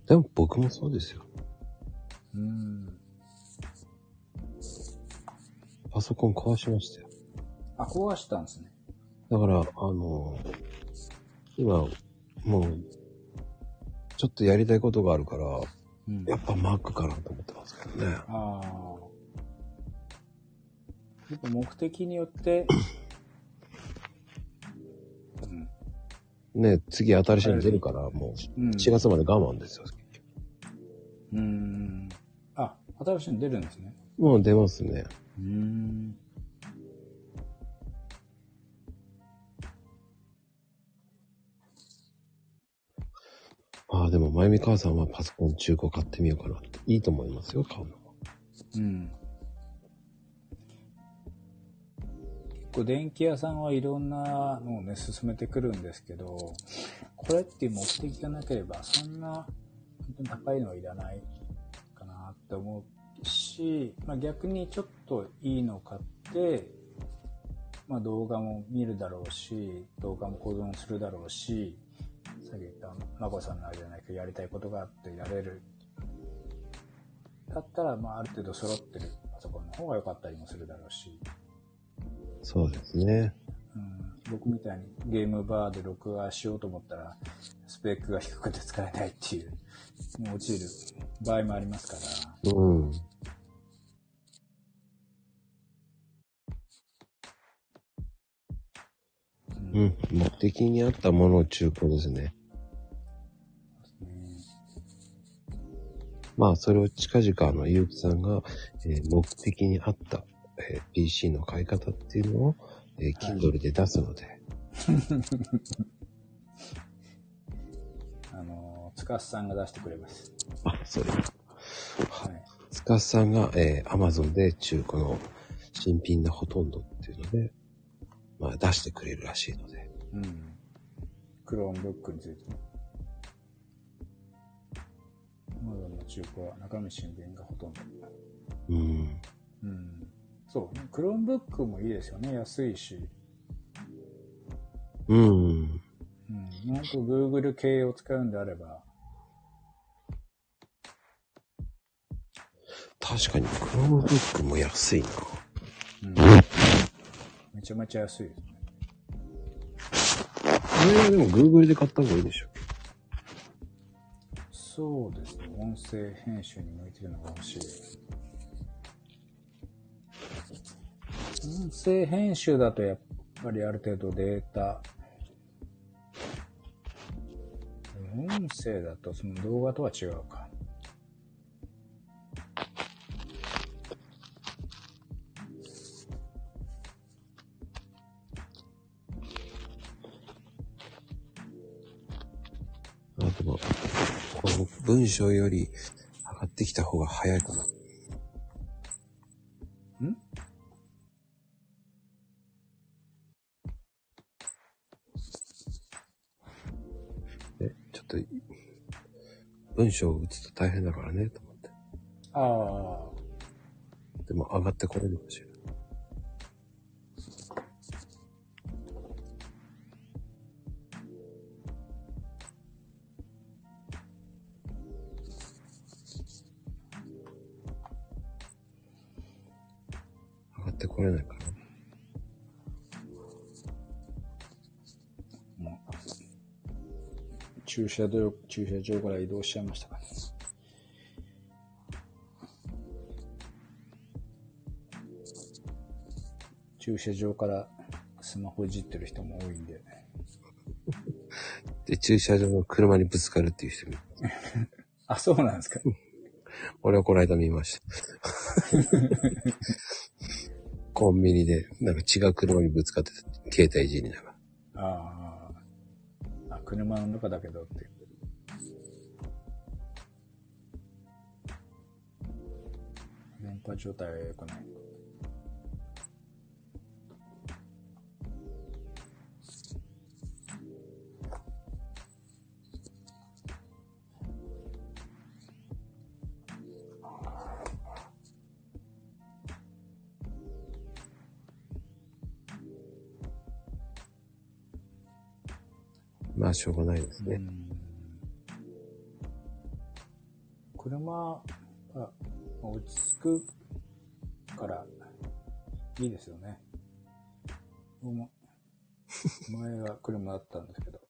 でも僕もそうですよ。うん。パソコン壊しましたよ。あ、壊したんですね。だから、あの、今、もう、ちょっとやりたいことがあるから、うんやっぱ Mac かなと思ってますけどね。ああ。やっぱ目的によって、うん。ね、次新しいの出るから、もう、うん4月まで我慢ですよ。うーん。あ、新しいの出るんですね。もう出ますね。うーん。ああ、でも、まゆみ母さんはパソコン中古買ってみようかなって。いいと思いますよ、買うのは。うん。結構電気屋さんはいろんなのをね、進めてくるんですけど、これっていう目的がなければ、そんな、本当に高いのはいらないかなって思うし、まあ逆にちょっといいの買って、まあ動画も見るだろうし、動画も保存するだろうし、さっき言ったまこさんのあれじゃないけど、やりたいことがあってやれるだったら、まあ、ある程度揃ってるパソコンの方が良かったりもするだろうし、そうですね。うん、僕みたいにゲームバーで録画しようと思ったら、スペックが低くて使えないっていう、もう落ちる場合もありますから、うん。うんうん。目的に合ったものを中古ですね。まあ、それを近々、あの、ゆうきさんが、えー目的に合った、えー PC の買い方っていうのを、えー Kindle で出すので、あの、つかすさんが出してくれます。あ、それ。はい。つかさんが、えー Amazon で中古の新品のほとんどっていうので、まあ、出してくれるらしいので、うん。クローンブックについてね。Amazon の中古は中身新品がほとんど。うん。うん。そう。クローンブックもいいですよね。安いし。うん。うん。なんと Google 系を使うんであれば、確かに、Chromebook も安いな。うん。めちゃめちゃ安いですね。これはでも Google で買った方がいいでしょ。そうですね。音声編集に向いてるのが欲しい。音声編集だとやっぱりある程度データ。音声だとその動画とは違うか。文章より上がってきた方が早いかな。ん？え、ちょっと、文章を打つと大変だからね、と思って。ああ。でも上がってこれるかもしれない。ってこれないかな。もう駐車場、駐車場から移動しちゃいましたかね。駐車場からスマホいじってる人も多いんで。で、駐車場の車にぶつかるっていう人もいる あ、そうなんですか。俺はこの間見ました。コンビニで、なんか違う車にぶつかってた。携帯いじりなら。ああ。あ、車の中だけどって。電波状態が良くない。しょうがないですね。うん車が落ち着くからいいですよね。僕も前が車だったんですけど。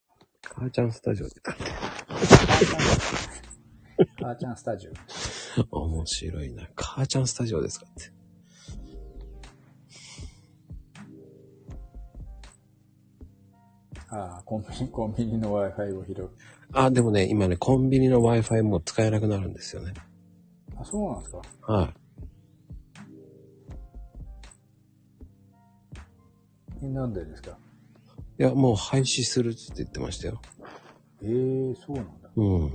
母ちゃんスタジオで買って。母ちゃんスタジオ。面白いな。母ちゃんスタジオですかって。ああ、コンビニ、コンビニの Wi-Fi を拾う。あ、でもね、今ね、コンビニの Wi-Fi も使えなくなるんですよね。あ、そうなんですかはい。えなんでですか？いや、もう廃止するって言ってましたよ。ええー、そうなんだ。うん。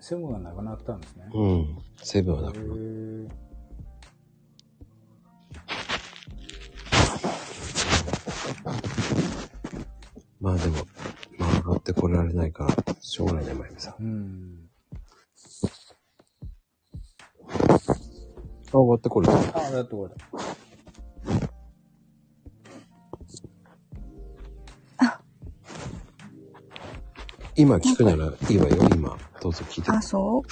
セブンがなくなったんですね。うん。セブンはなへくーまあでも、まあ上がってこられないから、しょうがないね、まゆみさん。うん。あ、上がってこれた。あ、だってこれ。今聞くならいいわよ、今。どうぞ聞いて。あ、そう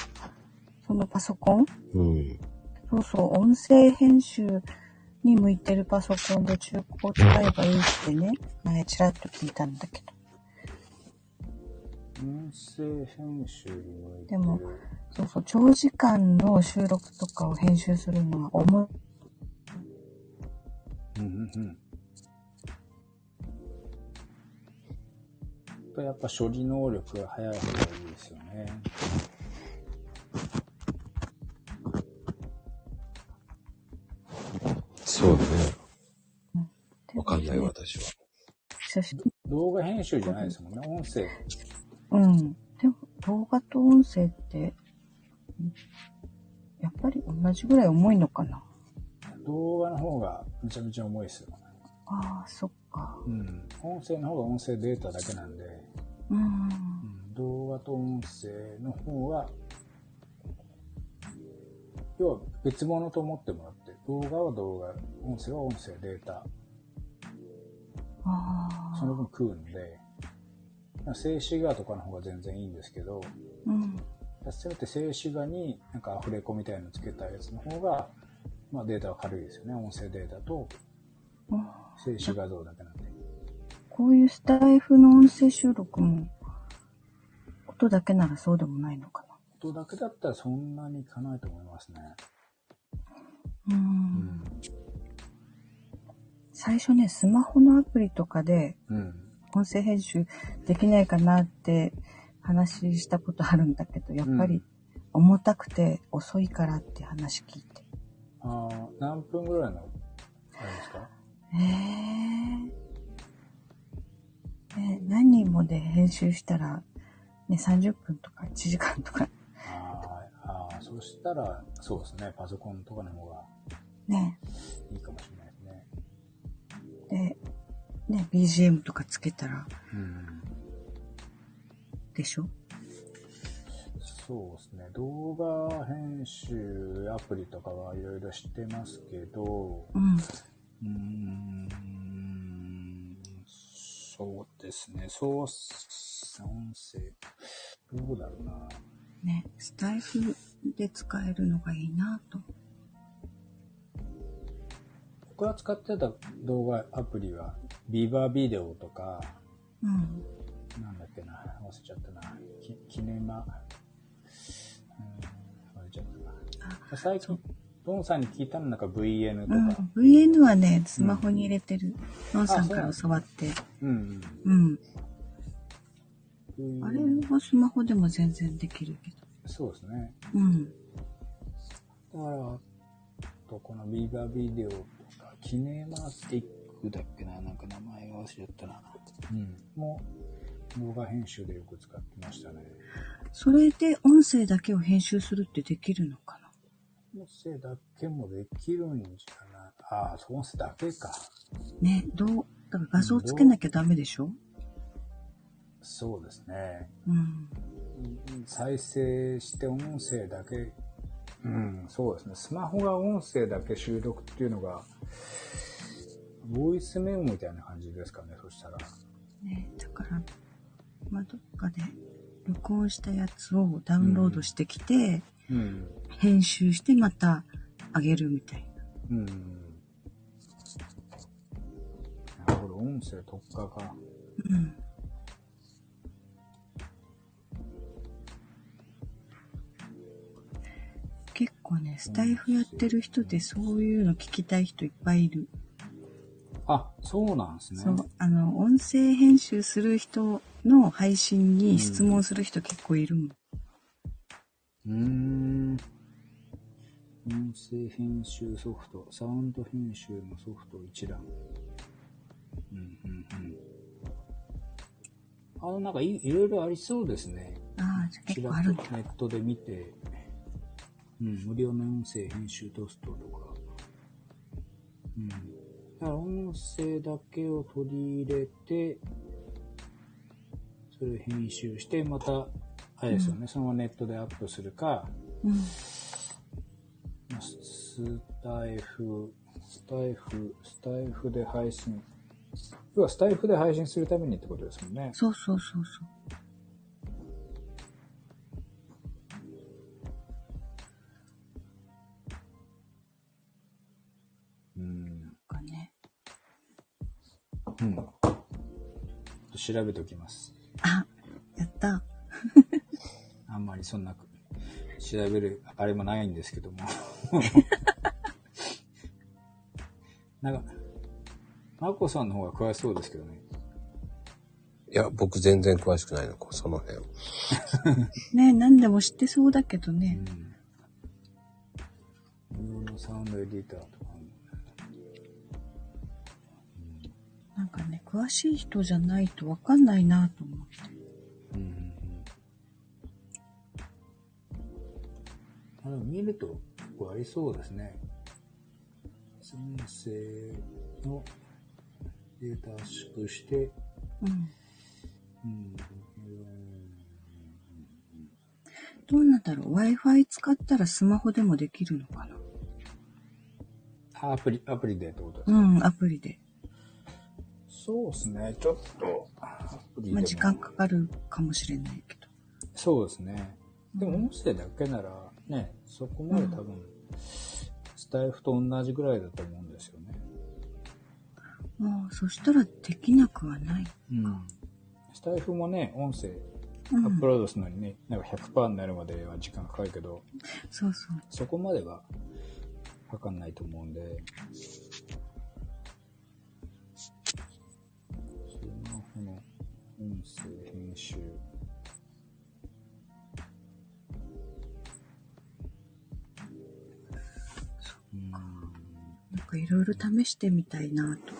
そのパソコン？うん。そうそう、音声編集に向いてるパソコンで中古を使えばいいってね、前ちらっと聞いたんだけど。音声編集においてでもそうそう、長時間の収録とかを編集するのは重い。うんうんうん。やっぱ処理能力が早い方がいいですよね。久しぶり動画編集じゃないですもんね。音声。うん。でも、動画と音声って、やっぱり同じぐらい重いのかな？動画の方がめちゃめちゃ重いですよ。ああ、そっか。うん。音声の方が音声データだけなんで、うん。うん、動画と音声の方は、要は別物と思ってもらって、動画は動画、音声は音声データ。その分食うんで、まあ静止画とかの方が全然いいんですけど、うん。せめて静止画になんかアフレコみたいなのつけたやつの方が、まあデータは軽いですよね。音声データとあ静止画像だけなんで。こういうスタイフの音声収録も、音だけならそうでもないのかな。音だけだったらそんなにいかないと思いますね。う。うんん。最初ね、スマホのアプリとかでうん。音声編集できないかなって話したことあるんだけど、やっぱり重たくて遅いからって話聞いて。ああ、何分ぐらいの、あれですか？えー、ね、何人もで編集したら、ね、30分とか1時間とか、あーあー、そしたら、そうですね、パソコンとかの方がね、いいかもしれないですね。BGM とかつけたら、うん。でしょ？そうですね、動画編集アプリとかはいろいろ知ってますけど、うん。うーん、そうですね、そう、音声、どうだろうな。ね、スタイフで使えるのがいいなと。僕が使ってた動画アプリは、ビバビデオとか、うん。なんだっけな、忘れちゃったな。きキネマ、うん、忘れちゃったな。最近、ドンさんに聞いたのなんか VN とうんか。、VN はね、スマホに入れてる。ノンさんから教わって。うん、うん。うん。あれはスマホでも全然できるけど。そうですね。うん。だから、あとこのビバビデオキネマスティックだっけな、なんか名前が忘れちゃったな。うん。もう、動画編集でよく使ってましたね。それで音声だけを編集するってできるのかな？音声だけもできるんじゃない？ああ、音声だけか。ね、どう、だから画像つけなきゃダメでしょ？そうですね。うん。再生して音声だけ、うん、そうですね。スマホが音声だけ収録っていうのが、ボイスメモみたいな感じですかね、そしたら。ね、だから、まあ、どっかで録音したやつをダウンロードしてきて、うん。編集してまた上げるみたいな。うん。なるほど、音声特化か。うん。構ね、スタイフやってる人でそういうの聞きたい人いっぱいいる。あ、そうなんですね。そう、あの、音声編集する人の配信に質問する人結構いるもん。うーん。音声編集ソフト、サウンド編集のソフト一覧。うん、うん、うん。あの、なんかいいろいろありそうですね。ああ、じゃあ結構あるんだと。ネットで見て、うん、無料の音声編集トストとか。うん。だから音声だけを取り入れて、それを編集して、また、あれですよね、そのままネットでアップするか、うん。まあスタイフ、スタイフ、スタイフで配信。要はスタイフで配信するためにってことですもんね。そうそうそうそう。うん。調べておきます。あ、やった。あんまりそんな、調べる、あれもないんですけども。なんか、マコさんの方が詳しそうですけどね。いや、僕全然詳しくないの、その辺。ね何でも知ってそうだけどうね。ん。無料のサウンドエディターとか。かね、詳しい人じゃないとわかんないなと思って。うんうんうん。あ、でも見ると結構ありそうですね。音声のデータ圧縮して、うん。うん。どうなんだろう ?Wi-Fi 使ったらスマホでもできるのかなあアプリ、アプリでってことですか、うん、アプリで。そうですね。ちょっと、まあ、時間かかるかもしれないけど。そうですね。でも音声だけなら、ね、そこまで多分、スタエフと同じぐらいだと思うんですよね。ああ、そしたらできなくはない。うん。スタエフもね、音声うんアップ。ロードするのにね、なんか100%になるまでは時間かかるけど、そうそう。そこまではかかんないと思うんで、音声編集。うん。なんかいろいろ試してみたいなと。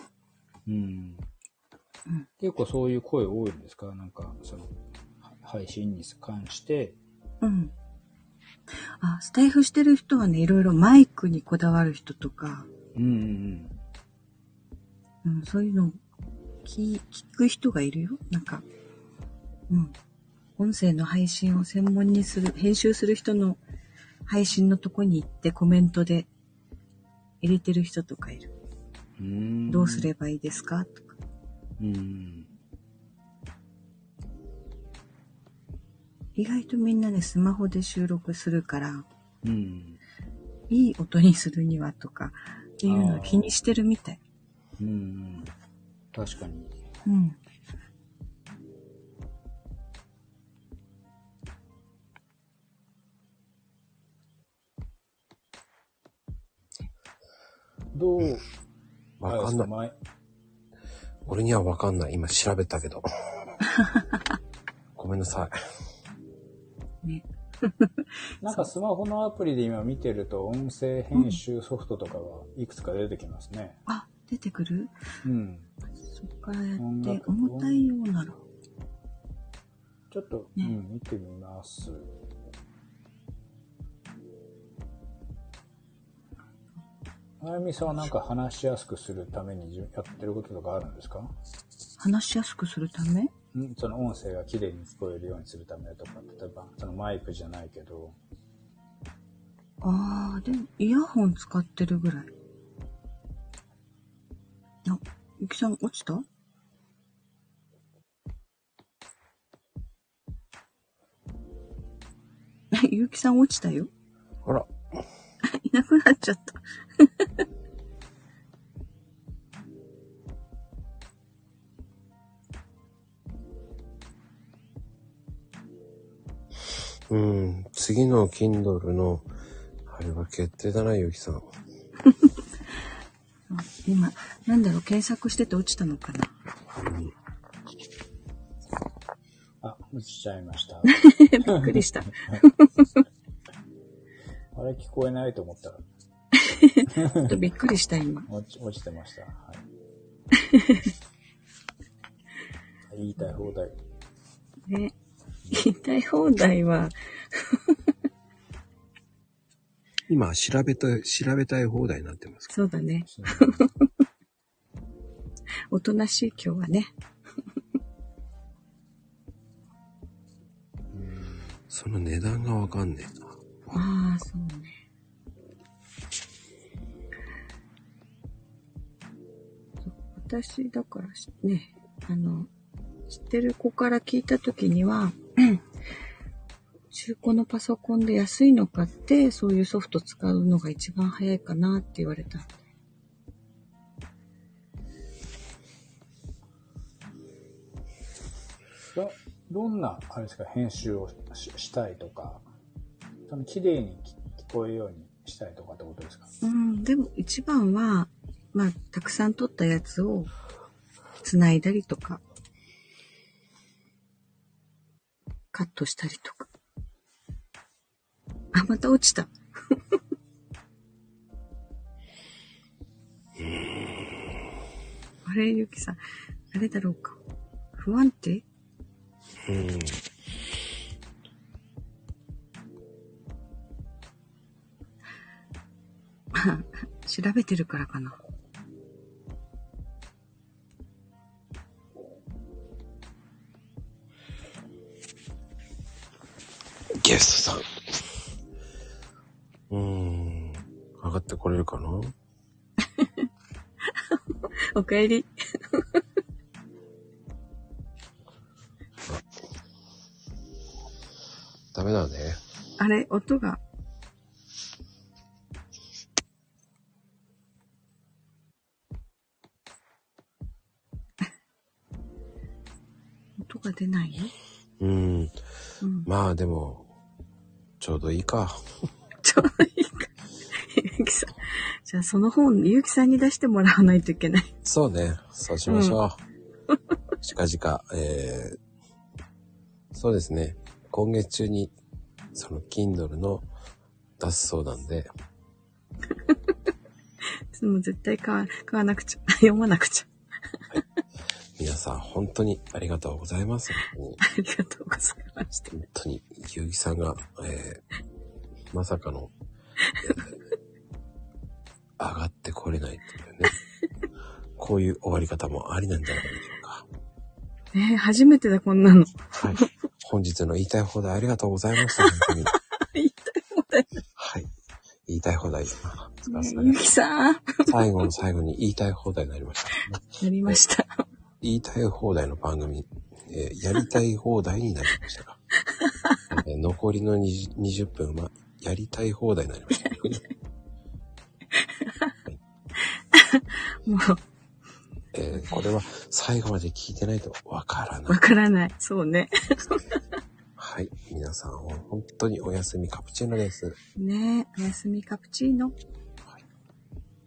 うん。うん結構そういう声多いんですか？なんか、その、は配信に関して。うん。あ、スタイフしてる人はね、いろいろマイクにこだわる人とか、うんうんうん、そういうの聞聞く人がいるよ？なんか、うん。音声の配信を専門にする、編集する人の配信のとこに行ってコメントで入れてる人とかいる。うどうすればいいですか？とか。うん。意外とみんなね、スマホで収録するから、うん。いい音にするにはとか、いうのを気にしてるみたい。うん。確かに。うん。どう、わかんない。俺にはわかんない。今調べたけど。ごめんなさい。ね。なんかスマホのアプリで今見てると音声編集ソフトとかはいくつか出てきますね。あ、出てくるうん。やって、重たいようなら。ちょっと、ねうん、見てみます。あやみさんはなんか話しやすくするためにやってることとかあるんですか？話しやすくするため？んその音声が綺麗に聞こえるようにするためとか、例えばそのマイクじゃないけど、ああ、でも、イヤホン使ってるぐらい。あ、ゆきさん落ちた？ゆきさん落ちたよ。あら、いなくなっちゃった。うん、次の Kindle の、あれは決定だな、ゆきさん。今、なんだろう、検索してて落ちたのかな。あ、落ちちゃいました。びっくりした。あれ聞こえないと思ったら、ちょっとびっくりした、今。落ち落ちてました。はい。言いたい放題。ね。言いたい放題は、今、調べた、調べたい放題になってます。そうだね。おとなしい今日はね。その値段がわかんねえな。ああ、そうね。私、だからね、あの、知ってる子から聞いたときには、中古のパソコンで安いの買って、そういうソフト使うのが一番早いかなって言われた。どんな、あれですか、編集をししたいとか、その綺麗に聞聞こえるようにしたいとかってことですか？うん、でも一番は、まあ、たくさん撮ったやつを繋いだりとか、カットしたりとか。あ、また落ちた。あれ、ゆきさん、あれだろうか。不安定？うん。調べてるからかな。ゲストさん。うーん。上がってこれるかな？おかえり。ダメだね。あれ、音が。音が出ない？よ。うん。うん。まあでも、ちょうどいいか。ちょうどいいか。ゆきさん。じゃあその本、ゆきさんに出してもらわないといけない。そうね。そうしましょう。近々、えー、そうですね。今月中に、その Kindle の出すそうなんで、もう絶対買わ買わなくちゃ。読まなくちゃ。皆さん本当にありがとうございます。ありがとうございました。本当に、ゆうぎさんが、えー、まさかの、えー上がってこれないっていうね。こういう終わり方もありなんじゃないでしょうか。ねえ初めてだ、こんなの。はい。本日の言いたい放題ありがとうございました。本当に。言いたい放題。はい。言いたい放題。あすゆきさん。最後の最後に言いたい放題になりました、やりました。言いたい放題の番組、えーやりたい放題になりましたが、えー残りの 20, 20分はやりたい放題になりました。もえーこれは最後まで聞いてないとわからない。からない。そうね。はい。皆さん、本当におやすみカプチーノです。ねえ、おやすみカプチーノ。